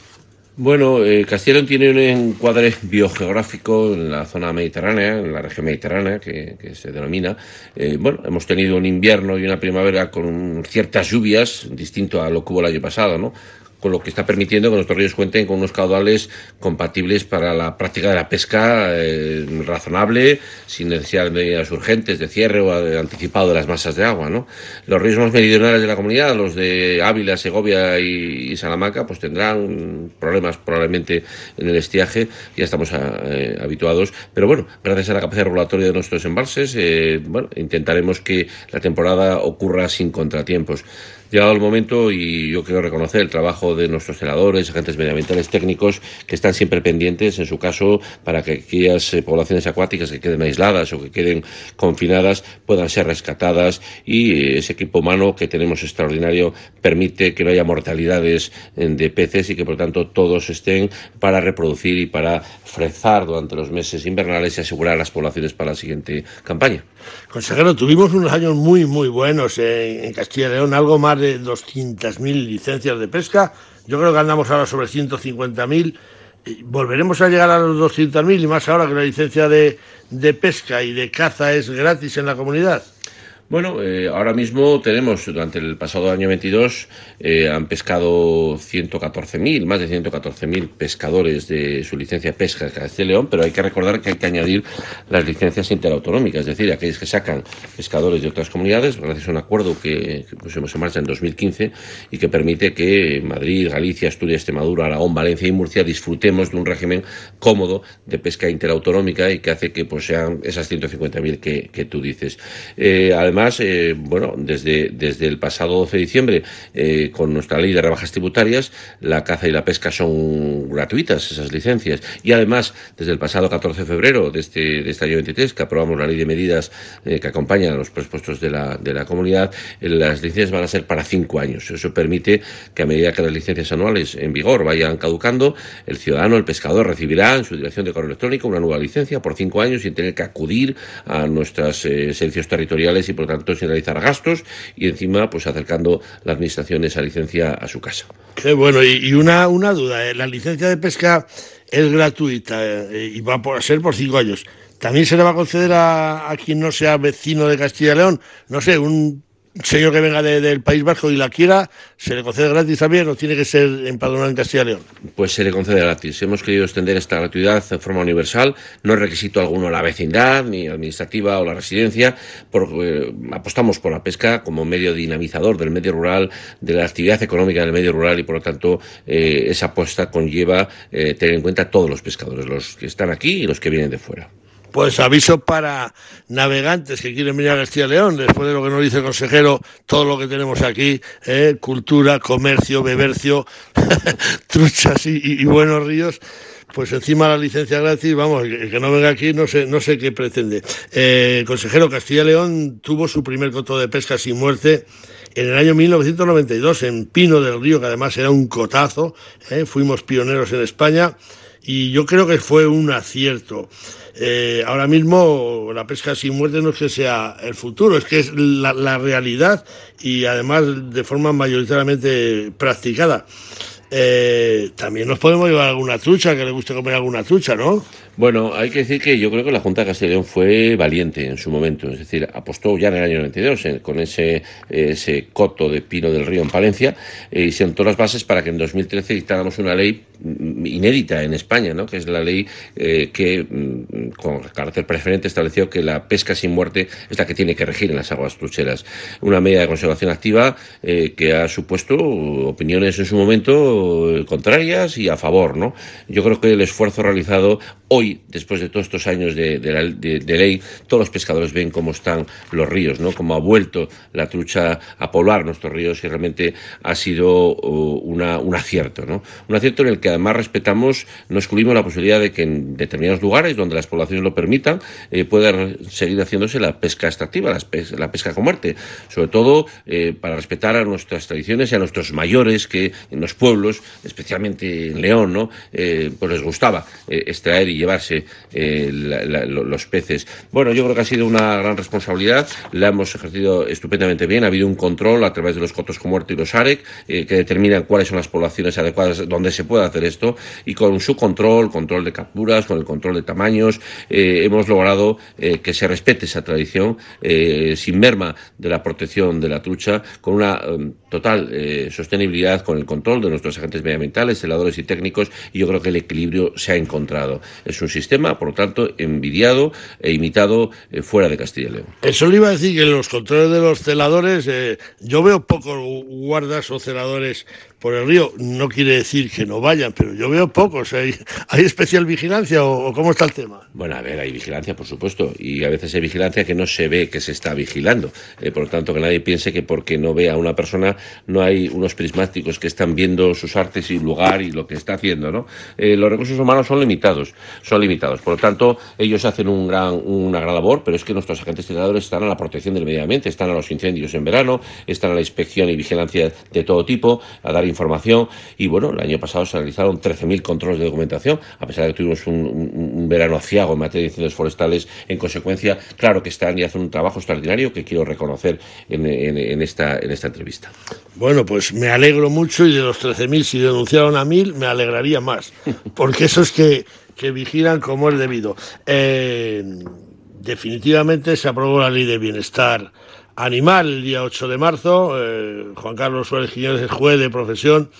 Bueno, eh, Castilla tiene un encuadre biogeográfico en la zona mediterránea, en la región mediterránea, que, se denomina. Eh, bueno, hemos tenido un invierno y una primavera con ciertas lluvias, distinto a lo que hubo el año pasado, ¿no? Con lo que está permitiendo que nuestros ríos cuenten con unos caudales compatibles para la práctica de la pesca eh, razonable, sin necesidad de medidas urgentes de cierre o anticipado de las masas de agua. ¿no? Los ríos más meridionales de la comunidad, los de Ávila, Segovia y, Salamanca, pues tendrán problemas probablemente en el estiaje, ya estamos eh, habituados, pero bueno, gracias a la capacidad regulatoria de nuestros embalses, eh, bueno, intentaremos que la temporada ocurra sin contratiempos llegado el momento y yo quiero reconocer el trabajo de nuestros celadores, agentes medioambientales técnicos que están siempre pendientes, en su caso, para que aquellas eh, poblaciones acuáticas que queden aisladas o que queden confinadas puedan ser rescatadas y eh, ese equipo humano que tenemos extraordinario permite que no haya mortalidades de peces y que por tanto todos estén para reproducir y para frezar durante los meses invernales y asegurar las poblaciones para la siguiente campaña. Consejero, tuvimos unos años muy, muy buenos en, Castilla y León, algo más de 200.000 licencias de pesca. Yo creo que andamos ahora sobre 150.000. Volveremos a llegar a los 200.000 y más ahora que la licencia de pesca y de caza es gratis en la comunidad. Bueno, eh, ahora mismo tenemos, durante el pasado año 22, eh, han pescado 114.000, más de 114.000 pescadores de su licencia pesca de Castilla León, pero hay que recordar que hay que añadir las licencias interautonómicas, es decir, aquellos que sacan pescadores de otras comunidades, gracias a un acuerdo que, pusimos en marcha en 2015 y que permite que Madrid, Galicia, Asturias, Extremadura, Aragón, Valencia y Murcia disfrutemos de un régimen cómodo de pesca interautonómica y que hace que pues, sean esas 150.000 que, que tú dices. Eh, además, además, eh, bueno, desde, desde el pasado 12 de diciembre, eh, con nuestra ley de rebajas tributarias, la caza y la pesca son gratuitas, esas licencias. Y además, desde el pasado 14 de febrero de este, de este año 23, que aprobamos la ley de medidas eh, que acompañan a los presupuestos de la, de la comunidad, las licencias van a ser para cinco años. Eso permite que a medida que las licencias anuales en vigor vayan caducando, el ciudadano, el pescador, recibirá en su dirección de correo electrónico una nueva licencia por cinco años sin tener que acudir a nuestros servicios territoriales y tanto sin realizar gastos y encima pues acercando la administración esa licencia a su casa. Qué bueno, y, una, una duda, ¿eh? la licencia de pesca es gratuita eh, y va a ser por cinco años. ¿También se le va a conceder a, a quien no sea vecino de Castilla y León? No sé, un señor que venga del País Vasco y la quiera, ¿se le concede gratis también o tiene que ser empadronado en Castilla y León? Pues se le concede gratis. Hemos querido extender esta gratuidad de forma universal. No es requisito alguno la vecindad, ni administrativa o la residencia. Eh, apostamos por la pesca como medio dinamizador del medio rural, de la actividad económica del medio rural y por lo tanto eh, esa apuesta conlleva eh, tener en cuenta todos los pescadores, los que están aquí y los que vienen de fuera. Pues aviso para navegantes que quieren venir a Castilla y León, después de lo que nos dice el consejero, todo lo que tenemos aquí, eh, cultura, comercio, bebercio, [LAUGHS] truchas y, buenos ríos, pues encima la licencia gratis, vamos, el que no venga aquí no sé, no sé qué pretende. Eh, el consejero Castilla León tuvo su primer coto de pesca sin muerte en el año 1992 en Pino del Río, que además era un cotazo, eh, fuimos pioneros en España y yo creo que fue un acierto. Eh, ahora mismo la pesca sin muerte no es que sea el futuro, es que es la, realidad y además de forma mayoritariamente practicada. Eh, también nos podemos llevar alguna trucha, que le guste comer alguna trucha, ¿no? Bueno, hay que decir que yo creo que la Junta de León fue valiente en su momento, es decir, apostó ya en el año 92 con ese, ese coto de pino del río en Palencia eh, y sentó las bases para que en 2013 dictáramos una ley mm, inédita en España, ¿no? que es la ley eh, que mm, con carácter preferente estableció que la pesca sin muerte es la que tiene que regir en las aguas trucheras. Una medida de conservación activa eh, que ha supuesto opiniones en su momento contrarias y a favor. ¿no? Yo creo que el esfuerzo realizado hoy después de todos estos años de, ley, todos los pescadores ven cómo están los ríos, ¿no? Cómo ha vuelto la trucha a poblar nuestros ríos y realmente ha sido uh, un acierto, ¿no? Un acierto en el que además respetamos, no excluimos la posibilidad de que en determinados lugares donde las poblaciones lo permitan eh, pueda seguir haciéndose la pesca extractiva, la pesca, con muerte, sobre todo eh, para respetar a nuestras tradiciones y a nuestros mayores que en los pueblos especialmente en León, ¿no? Eh, pues les gustaba extraer y eh, los peces. Bueno, yo creo que ha sido una gran responsabilidad, la hemos ejercido estupendamente bien, ha habido un control a través de los cotos con muerto y los AREC, que determinan cuáles son las poblaciones adecuadas donde se puede hacer esto, y con su control, control de capturas, con el control de tamaños, hemos logrado que se respete esa tradición sin merma de la protección de la trucha, con una total sostenibilidad, con el control de nuestros agentes medioambientales, celadores y técnicos, y yo creo que el equilibrio se ha encontrado. Es un sistema, por lo tanto, envidiado e imitado eh, fuera de Castilla y León. Eso le iba a decir que en los controles de los celadores, eh, yo veo pocos guardas o celadores por el río. No quiere decir que no vayan, pero yo veo pocos. ¿Hay, ¿hay especial vigilancia o, cómo está el tema? Bueno, a ver, hay vigilancia, por supuesto, y a veces hay vigilancia que no se ve que se está vigilando. Eh, por lo tanto, que nadie piense que porque no ve a una persona no hay unos prismáticos que están viendo sus artes y lugar y lo que está haciendo, ¿no? Eh, los recursos humanos son limitados, son limitados. Por lo tanto, ellos hacen un gran, una gran labor, pero es que nuestros agentes tiradores están a la protección del medio ambiente, están a los incendios en verano, están a la inspección y vigilancia de todo tipo, a dar información. Y bueno, el año pasado se realizaron 13.000 controles de documentación, a pesar de que tuvimos un, verano aciago en materia de incendios forestales. En consecuencia, claro que están y hacen un trabajo extraordinario que quiero reconocer en, esta, en esta entrevista. Bueno, pues me alegro mucho y de los 13.000, si denunciaron a 1.000, me alegraría más, [LAUGHS] porque esos que, que vigilan como es debido. Eh, definitivamente se aprobó la ley de bienestar animal el día 8 de marzo. Eh, Juan Carlos Suárez Quiñones es juez de profesión.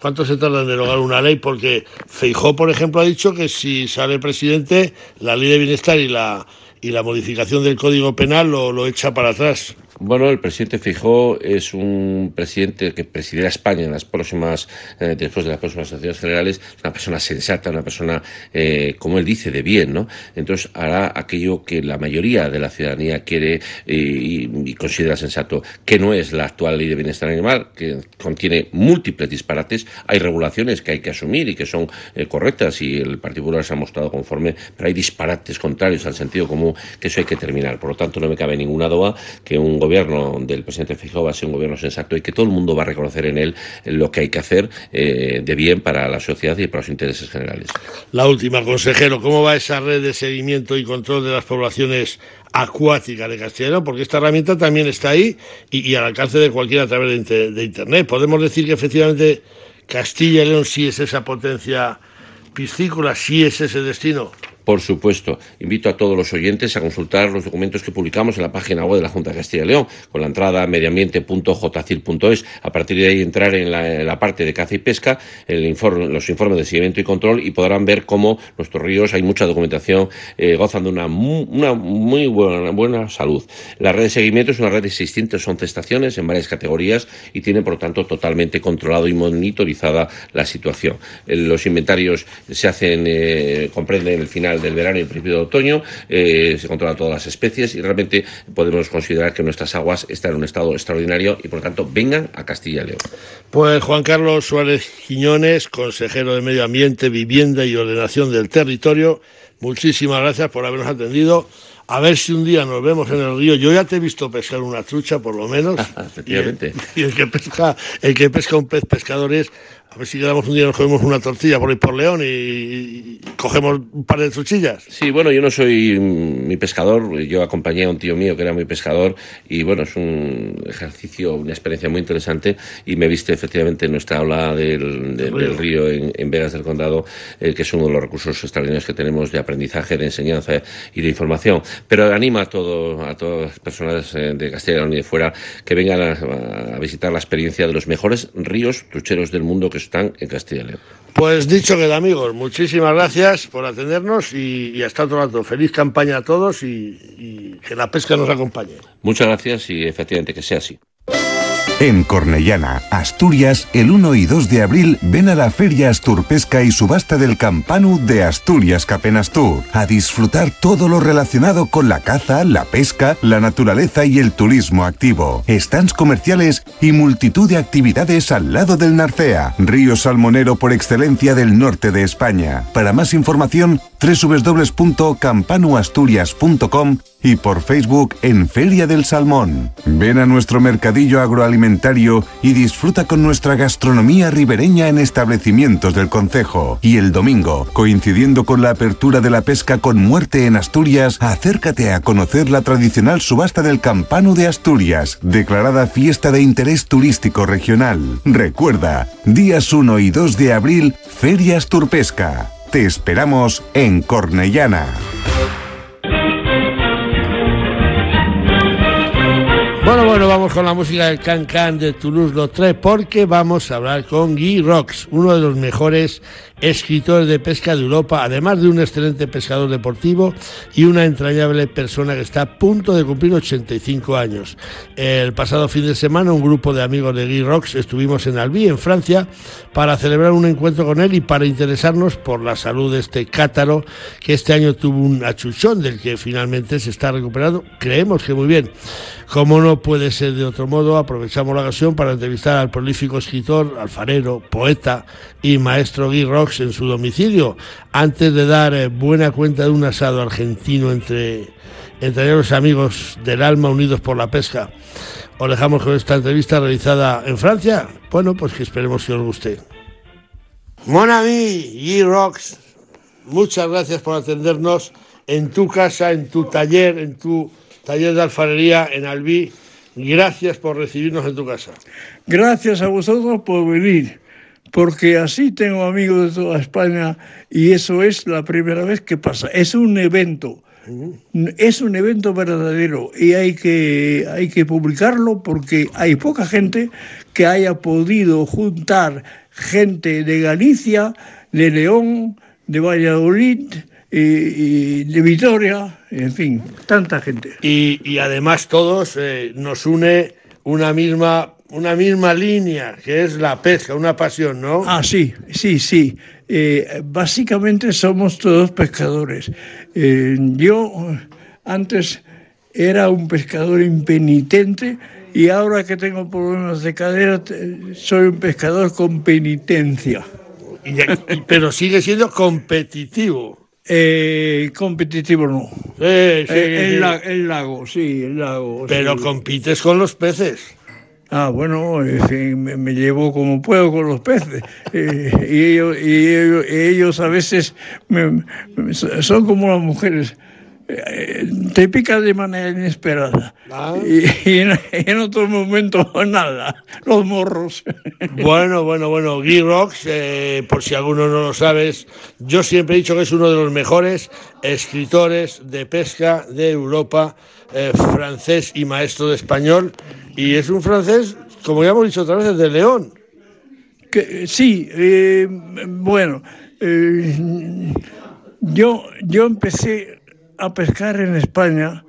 ¿Cuánto se tarda en derogar una ley? Porque Feijó, por ejemplo, ha dicho que si sale presidente, la ley de bienestar y la, y la modificación del Código Penal lo, lo echa para atrás. Bueno, el presidente Fijó es un presidente que presidirá España en las próximas, eh, después de las próximas elecciones generales, es una persona sensata, una persona, eh, como él dice, de bien, ¿no? Entonces hará aquello que la mayoría de la ciudadanía quiere eh, y, considera sensato, que no es la actual ley de bienestar animal, que contiene múltiples disparates, hay regulaciones que hay que asumir y que son correctas y el Partido Popular se ha mostrado conforme, pero hay disparates contrarios al sentido común que eso hay que terminar. Por lo tanto, no me cabe ninguna duda que un gobierno del presidente Feijóo va a ser un gobierno sensato y que todo el mundo va a reconocer en él lo que hay que hacer eh, de bien para la sociedad y para los intereses generales. La última, consejero, ¿cómo va esa red de seguimiento y control de las poblaciones acuáticas de Castilla Porque esta herramienta también está ahí y, al alcance de cualquiera a través de, de Internet. Podemos decir que efectivamente Castilla y León sí es esa potencia piscícola, sí es ese destino. Por supuesto, invito a todos los oyentes a consultar los documentos que publicamos en la página web de la Junta de Castilla y León, con la entrada medioambiente.jcil.es. A partir de ahí entrar en la, parte de caza y pesca, el informe, los informes de seguimiento y control y podrán ver cómo nuestros ríos, hay mucha documentación, eh, gozan de una, una muy buena, buena, salud. La red de seguimiento es una red de 611 estaciones en varias categorías y tiene, por lo tanto, totalmente controlado y monitorizada la situación. Eh, los inventarios se hacen, eh, comprenden el final del verano y el principio de otoño, eh, se controlan todas las especies y realmente podemos considerar que nuestras aguas están en un estado extraordinario y por lo tanto vengan a Castilla y León. Pues Juan Carlos Suárez Quiñones, consejero de Medio Ambiente, Vivienda y Ordenación del Territorio, muchísimas gracias por habernos atendido. A ver si un día nos vemos en el río. Yo ya te he visto pescar una trucha, por lo menos. [LAUGHS] Efectivamente. Y el, que pesca, el que pesca un pez pescador es a ver si quedamos un día, nos comemos una tortilla por ahí por León y, cogemos un par de truchillas. Sí, bueno, yo no soy mi pescador, yo acompañé a un tío mío que era muy pescador y bueno, es un ejercicio, una experiencia muy interesante y me viste efectivamente en nuestra aula del, río, en, Vegas del Condado, eh, que es uno de los recursos extraordinarios que tenemos de aprendizaje, de enseñanza y de información. Pero anima a, todo, a todas las personas eh, de Castilla y de fuera que vengan a, a visitar la experiencia de los mejores ríos trucheros del mundo que están en Castilla y León. Pues dicho queda, amigos, muchísimas gracias por atendernos y, hasta otro rato. Feliz campaña a todos y, y que la pesca nos acompañe. Muchas gracias y efectivamente que sea así. En Cornellana, Asturias, el 1 y 2 de abril ven a la Feria Asturpesca y subasta del Campanu de Asturias Capenastur a disfrutar todo lo relacionado con la caza, la pesca, la naturaleza y el turismo activo. Stands comerciales y multitud de actividades al lado del Narcea, río salmonero por excelencia del norte de España. Para más información, www.campanuasturias.com y por Facebook en Feria del Salmón. Ven a nuestro mercadillo agroalimentario y disfruta con nuestra gastronomía ribereña en establecimientos del concejo. Y el domingo, coincidiendo con la apertura de la pesca con muerte en Asturias, acércate a conocer la tradicional subasta del Campano de Asturias, declarada fiesta de interés turístico regional. Recuerda, días 1 y 2 de abril, Ferias Turpesca. Te esperamos en Cornellana. Bueno, bueno, vamos con la música del Can Can de Toulouse-Lautrec porque vamos a hablar con Guy Rox, uno de los mejores escritores de pesca de Europa, además de un excelente pescador deportivo y una entrañable persona que está a punto de cumplir 85 años. El pasado fin de semana un grupo de amigos de Guy Rox estuvimos en Albi, en Francia, para celebrar un encuentro con él y para interesarnos por la salud de este cátaro que este año tuvo un achuchón del que finalmente se está recuperando. Creemos que muy bien. Como no puede ser de otro modo, aprovechamos la ocasión para entrevistar al prolífico escritor, alfarero, poeta y maestro Guy Rox en su domicilio, antes de dar eh, buena cuenta de un asado argentino entre, entre los amigos del alma unidos por la pesca. Os dejamos con esta entrevista realizada en Francia. Bueno, pues que esperemos que os guste. Mon ami, Guy Rox, muchas gracias por atendernos en tu casa, en tu taller, en tu taller de alfarería en Albí. Gracias por recibirnos en tu casa. Gracias a vosotros por venir, porque así tengo amigos de toda España y eso es la primera vez que pasa. Es un evento. Es un evento verdadero y hay que, hay que publicarlo porque hay poca gente que haya podido juntar gente de Galicia, de León, de Valladolid, y, de Vitoria, en fin, tanta gente. Y, y además todos eh, nos une una misma, una misma línea, que es la pesca, una pasión, ¿no? Ah, sí, sí, sí. Eh, básicamente somos todos pescadores. Eh, yo antes era un pescador impenitente y ahora que tengo problemas de cadera soy un pescador con penitencia. pero sigue siendo competitivo. Eh, competitivo no. Sí, sí, el, sí. el lago, sí, el lago. Pero sí. compites con los peces. Ah, bueno, en fin, me, me llevo como puedo con los peces. Eh, y, ellos, y, ellos, y ellos a veces me- me- son como las mujeres. Eh, te pican de manera inesperada. Ah. Y, y en, en otros momentos [LAUGHS] nada, los morros. Bueno, bueno, bueno, Guy Rox, eh, por si alguno no lo sabes, yo siempre he dicho que es uno de los mejores escritores de pesca de Europa, eh, francés y maestro de español, y es un francés, como ya hemos dicho otra vez, de León. Que, sí, eh, bueno, yo, yo empecé a pescar en España,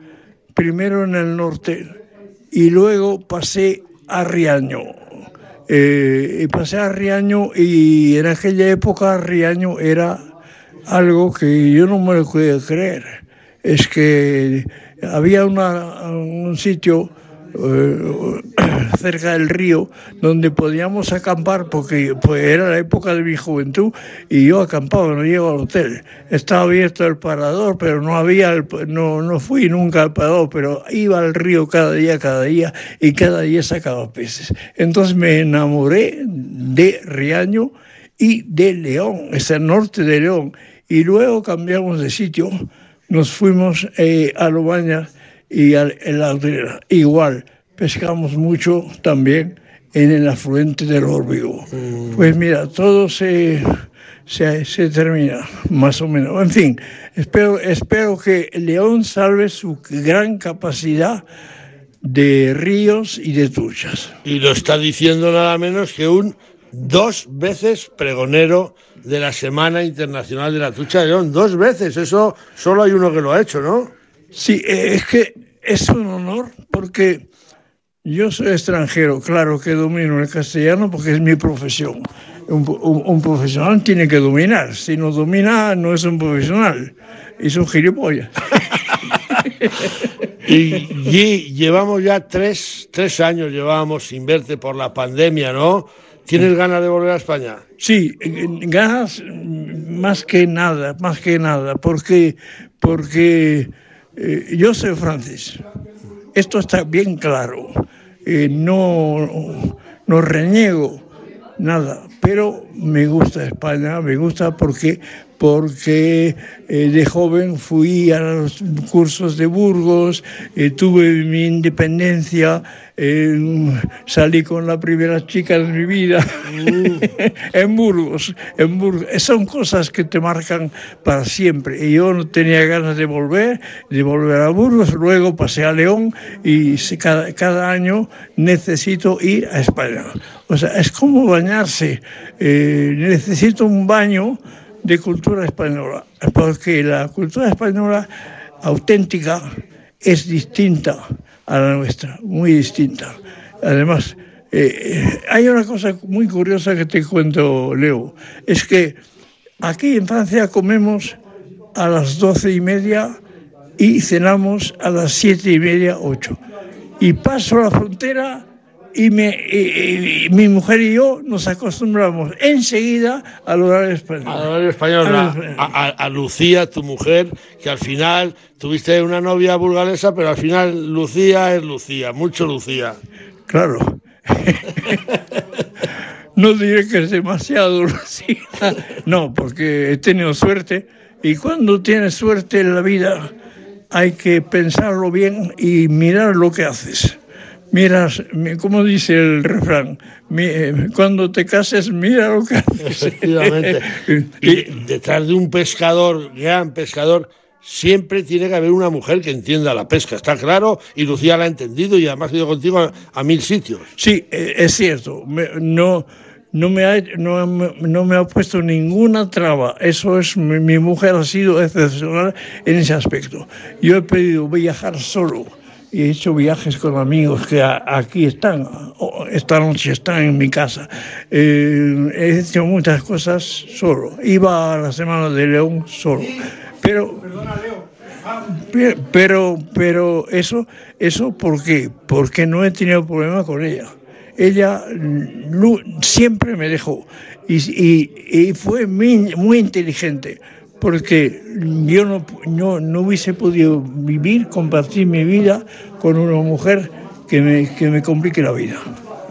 primero en el norte, y luego pasé a Riaño. Eh, y pasé a Riaño y en aquella época Riaño era algo que yo no me lo podía creer. Es que había una- un sitio eh, cerca del río donde podíamos acampar porque pues, era la época de mi juventud y yo acampaba, no llego al hotel. Estaba abierto el parador, pero no había, el- no, no fui nunca al parador, pero iba al río cada día, cada día y cada día sacaba peces. Entonces me enamoré de Riaño y de León, es el norte de León. Y luego cambiamos de sitio, nos fuimos eh, a Lobaña y a, en la. Igual, pescamos mucho también en el afluente del Órbigo. Pues mira, todo se, se, se termina, más o menos. En fin, espero, espero que León salve su gran capacidad de ríos y de truchas. Y lo está diciendo nada menos que un dos veces pregonero de la Semana Internacional de la Trucha de León. Dos veces, eso solo hay uno que lo ha hecho, ¿no? Sí, eh, es que es un honor porque yo soy extranjero, claro que domino el castellano porque es mi profesión. Un, un- un profesional tiene que dominar, si no domina no es un profesional, es un gilipollas. [LAUGHS] Y, y llevamos ya tres, tres años, llevábamos sin verte por la pandemia, ¿no? ¿Tienes ganas de volver a España? Sí, ganas más que nada, más que nada, porque, porque eh, yo soy francés. Esto está bien claro. Eh, no, no reniego nada, pero me gusta España, me gusta porque porque eh, de joven fui a los cursos de Burgos, eh, tuve mi independencia, eh, salí con la primera chica de mi vida mm. [LAUGHS] en Burgos. En Burgos. Son cosas que te marcan para siempre. Y yo no tenía ganas de volver, de volver a Burgos, luego pasé a León y cada, cada año necesito ir a España. O sea, es como bañarse. necesito un baño de cultura española, porque la cultura española auténtica es distinta a la nuestra, muy distinta. Además, eh, eh, hay una cosa muy curiosa que te cuento, Leo, es que aquí en Francia comemos a las doce y media y cenamos a las siete y media, ocho. Y paso la frontera y, mi mujer y yo nos acostumbramos enseguida al horario español. Al horario español, a, Lucía, tu mujer, que al final tuviste una novia burgalesa, pero al final Lucía es Lucía, mucho Lucía. Claro. [LAUGHS] no diré que es demasiado Lucía. No, porque he tenido suerte y cuando tienes suerte en la vida hay que pensarlo bien y mirar lo que haces miras, como dice el refrán, eh, cuando te cases, mira lo que haces. Efectivamente. [LAUGHS] y detrás de un pescador, gran pescador, siempre tiene que haber una mujer que entienda la pesca, está claro, y Lucía la ha entendido y además ha ido contigo a, mil sitios. Sí, eh, es cierto, no, no, me ha, no, no, me ha puesto ninguna traba, eso es, mi, mi mujer ha sido excepcional en ese aspecto. Yo he pedido viajar solo he hecho viajes con amigos que aquí están, esta noche están en mi casa. Eh, he hecho muchas cosas solo. Iba a la Semana de León solo. Pero, pero, pero eso, eso ¿por qué? Porque no he tenido problema con ella. Ella siempre me dejó y, y, fue muy, muy inteligente porque yo no, no, no, hubiese podido vivir, compartir mi vida con una mujer que me, que me complique la vida.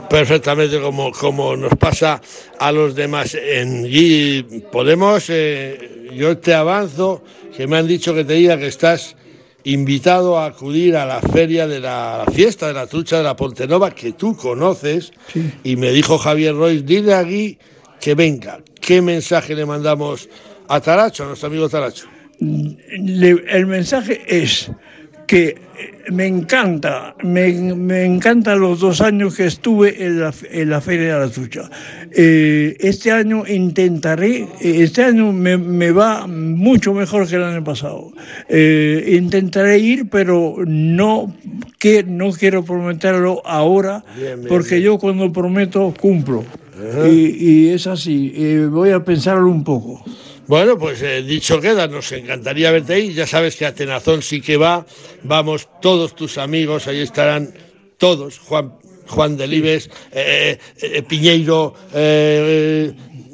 Perfectamente, como, como nos pasa a los demás. En y Podemos, eh, yo te avanzo, que me han dicho que te diga que estás invitado a acudir a la feria de la, fiesta de la trucha de la Pontenova, que tú conoces, y me dijo Javier Royce, dile aquí que venga. ¿Qué mensaje le mandamos a Taracho, a nuestro amigo Taracho? el mensaje es que me encanta, me, me encantan los dos años que estuve en la, en la Feria de la Trucha. Eh, este año intentaré, este año me, me, va mucho mejor que el año pasado. Eh, intentaré ir, pero no, que, no quiero prometerlo ahora, porque yo cuando prometo cumplo. Y, y, es así, eh, voy a pensarlo un poco. Bueno, pues eh, dicho queda, nos encantaría verte ahí. Ya sabes que a Tenazón sí que va. Vamos todos tus amigos, ahí estarán todos. Juan, Juan Delibes, eh, eh, Piñeiro,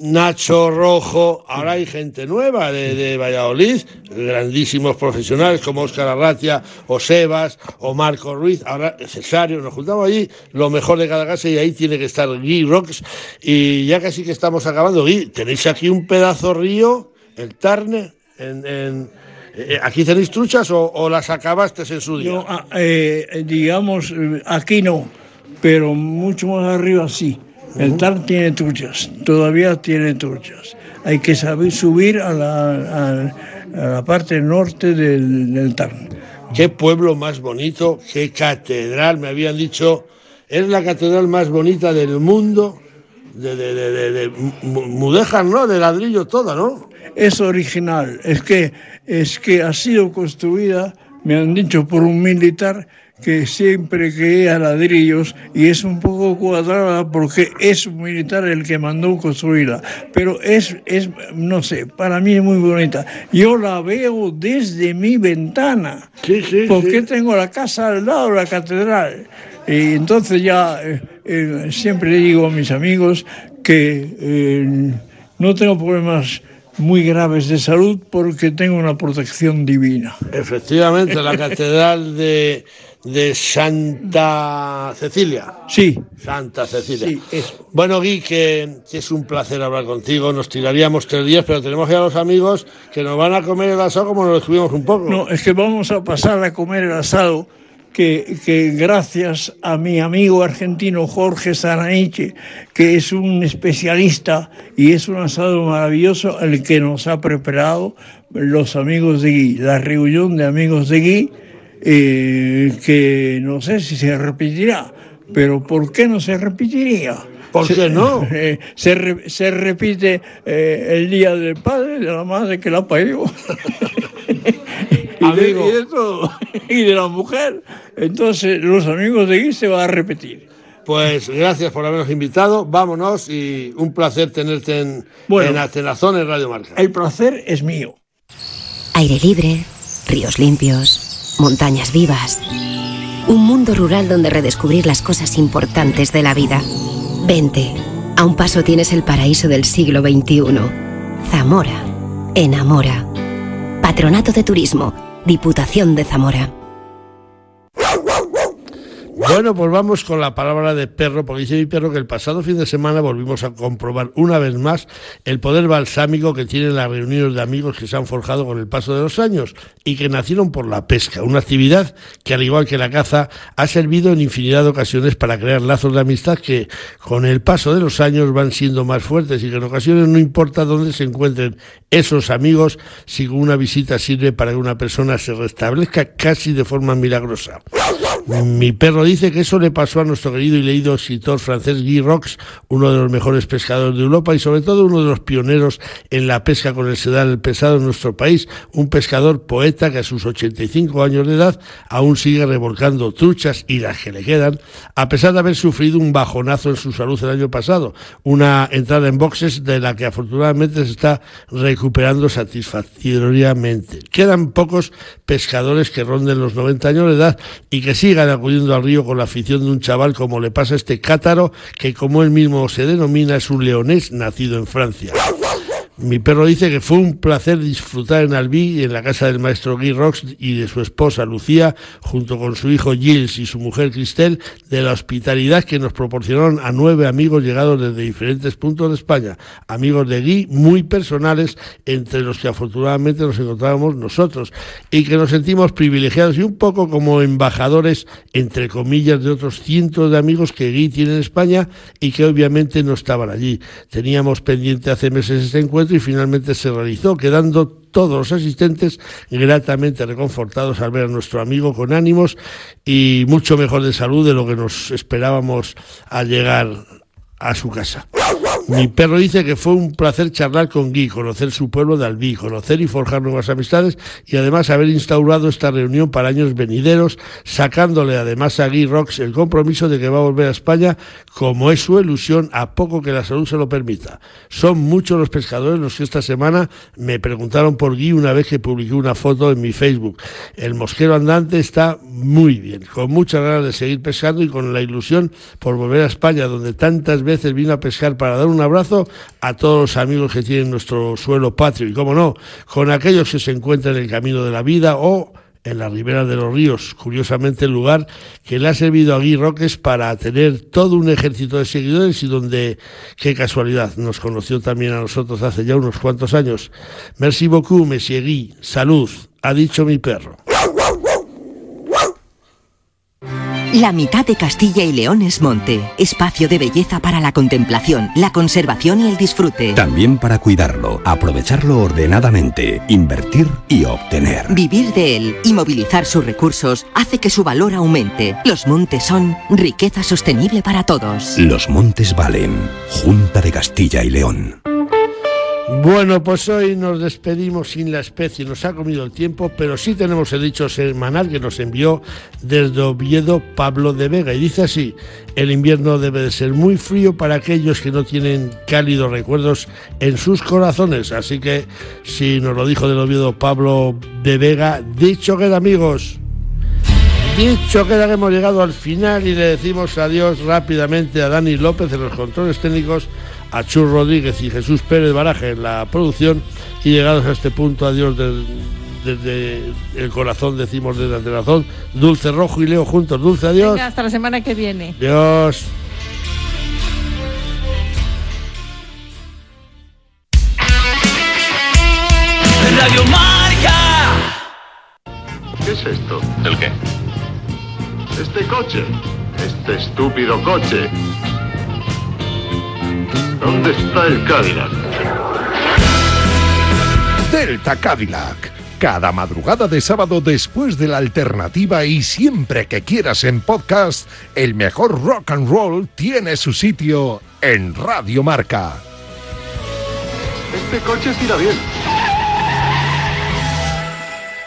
Nacho Rojo. Ahora hay gente nueva de, Valladolid, grandísimos profesionales como Óscar Arratia, o Sebas, o Marco Ruiz. Ahora Cesario, nos juntamos allí, lo mejor de cada casa y ahí tiene que estar Guy Rocks. Y ya casi que estamos acabando, Guy, tenéis aquí un pedazo río el Tarne, eh, ¿Aquí tenéis truchas o, las acabaste en su día? Ah, eh, digamos, eh, aquí no, pero mucho más arriba sí. El Tarn tiene truchas, todavía tiene truchas. Hay que saber subir a la, parte norte del, del Tarn. Qué pueblo más bonito, qué catedral, me habían dicho, es la catedral más bonita del mundo, de, de, de, de mudéjar, ¿no? De ladrillo toda, ¿no? es original, es que, es que ha sido construida, me han dicho, por un militar que siempre creía ladrillos y es un poco cuadrada porque es un militar el que mandó construirla. Pero es, es, no sé, para mí es muy bonita. Yo la veo desde mi ventana, sí, sí, porque tengo la casa al lado de la catedral. Y entonces ya eh, eh, siempre le digo a mis amigos que eh, no tengo problemas muy graves de salud porque tengo una protección divina. Efectivamente, la [LAUGHS] catedral de, de Santa Cecilia. Sí. Santa Cecilia. Sí, eso. Bueno, Gui, que, que es un placer hablar contigo. Nos tiraríamos tres días, pero tenemos ya los amigos que nos van a comer el asado como nos lo estuvimos un poco. No, es que vamos a pasar a comer el asado que, que gracias a mi amigo argentino Jorge Saraniche, que es un especialista y es un asado maravilloso, el que nos ha preparado los amigos de Gui, la reunión de amigos de Gui, eh, que no sé si se repetirá, pero ¿por qué no se repetiría? ¿Por qué no? [LAUGHS] Eh, se, re- se repite eh, el día del padre, de la madre que la parió. [LAUGHS] y, de, Amigo. y de todo, [LAUGHS] y de la mujer. Entonces, los amigos de Gui se va a repetir. Pues gracias por habernos invitado. Vámonos y un placer tenerte en, Bueno. en Atenazón en Radio Marca. El placer es mío. Aire libre, ríos limpios, montañas vivas. Un mundo rural donde redescubrir las cosas importantes de la vida. Vente, a un paso tienes el paraíso del siglo XXI. Zamora, enamora. Patronato de Turismo, Diputación de Zamora. Bueno, pues vamos con la palabra de perro, porque dice mi perro que el pasado fin de semana volvimos a comprobar una vez más el poder balsámico que tienen las reuniones de amigos que se han forjado con el paso de los años y que nacieron por la pesca, una actividad que al igual que la caza ha servido en infinidad de ocasiones para crear lazos de amistad que con el paso de los años van siendo más fuertes y que en ocasiones no importa dónde se encuentren esos amigos, si una visita sirve para que una persona se restablezca casi de forma milagrosa. Mi perro dice que eso le pasó a nuestro querido y leído escritor francés Guy Rox, uno de los mejores pescadores de Europa y sobre todo uno de los pioneros en la pesca con el sedal pesado en nuestro país, un pescador poeta que a sus 85 años de edad aún sigue revolcando truchas y las que le quedan, a pesar de haber sufrido un bajonazo en su salud el año pasado, una entrada en boxes de la que afortunadamente se está recuperando satisfactoriamente. Quedan pocos pescadores que ronden los 90 años de edad y que sigan acudiendo al río con la afición de un chaval como le pasa a este cátaro, que como él mismo se denomina es un leonés nacido en Francia. Mi perro dice que fue un placer disfrutar en Albi, en la casa del maestro Guy Rox y de su esposa Lucía, junto con su hijo Gilles y su mujer Cristel, de la hospitalidad que nos proporcionaron a nueve amigos llegados desde diferentes puntos de España. Amigos de Guy muy personales, entre los que afortunadamente nos encontrábamos nosotros, y que nos sentimos privilegiados y un poco como embajadores, entre comillas, de otros cientos de amigos que Guy tiene en España y que obviamente no estaban allí. Teníamos pendiente hace meses este y finalmente se realizó, quedando todos los asistentes gratamente reconfortados al ver a nuestro amigo con ánimos y mucho mejor de salud de lo que nos esperábamos al llegar a su casa. Mi perro dice que fue un placer charlar con Guy, conocer su pueblo de Albí, conocer y forjar nuevas amistades y además haber instaurado esta reunión para años venideros, sacándole además a Guy Rox el compromiso de que va a volver a España, como es su ilusión, a poco que la salud se lo permita. Son muchos los pescadores los que esta semana me preguntaron por Guy una vez que publiqué una foto en mi Facebook. El mosquero andante está muy bien, con muchas ganas de seguir pescando y con la ilusión por volver a España, donde tantas veces vino a pescar para dar un abrazo a todos los amigos que tienen nuestro suelo patrio y, como no, con aquellos que se encuentran en el camino de la vida o en la ribera de los ríos, curiosamente el lugar que le ha servido a Guy Roques para tener todo un ejército de seguidores y donde, qué casualidad, nos conoció también a nosotros hace ya unos cuantos años. Merci beaucoup, monsieur Guy. Salud, ha dicho mi perro. La mitad de Castilla y León es monte, espacio de belleza para la contemplación, la conservación y el disfrute. También para cuidarlo, aprovecharlo ordenadamente, invertir y obtener. Vivir de él y movilizar sus recursos hace que su valor aumente. Los montes son riqueza sostenible para todos. Los montes valen. Junta de Castilla y León. Bueno, pues hoy nos despedimos sin la especie, nos ha comido el tiempo, pero sí tenemos el dicho semanal que nos envió desde Oviedo Pablo de Vega. Y dice así, el invierno debe de ser muy frío para aquellos que no tienen cálidos recuerdos en sus corazones, así que si nos lo dijo del Oviedo Pablo de Vega, dicho queda amigos. Dicho queda que hemos llegado al final y le decimos adiós rápidamente a Dani López en los controles técnicos, a Chur Rodríguez y Jesús Pérez Baraje en la producción y llegados a este punto, adiós del, desde el corazón, decimos desde el corazón, Dulce Rojo y Leo juntos. Dulce, adiós. Venga, hasta la semana que viene. Adiós. Radio Marca. ¿Qué es esto? ¿El qué? Este coche. Este estúpido coche. ¿Dónde está el Cadillac? Delta Cadillac. Cada madrugada de sábado después de la alternativa y siempre que quieras en podcast, el mejor rock and roll tiene su sitio en Radio Marca. Este coche tira bien.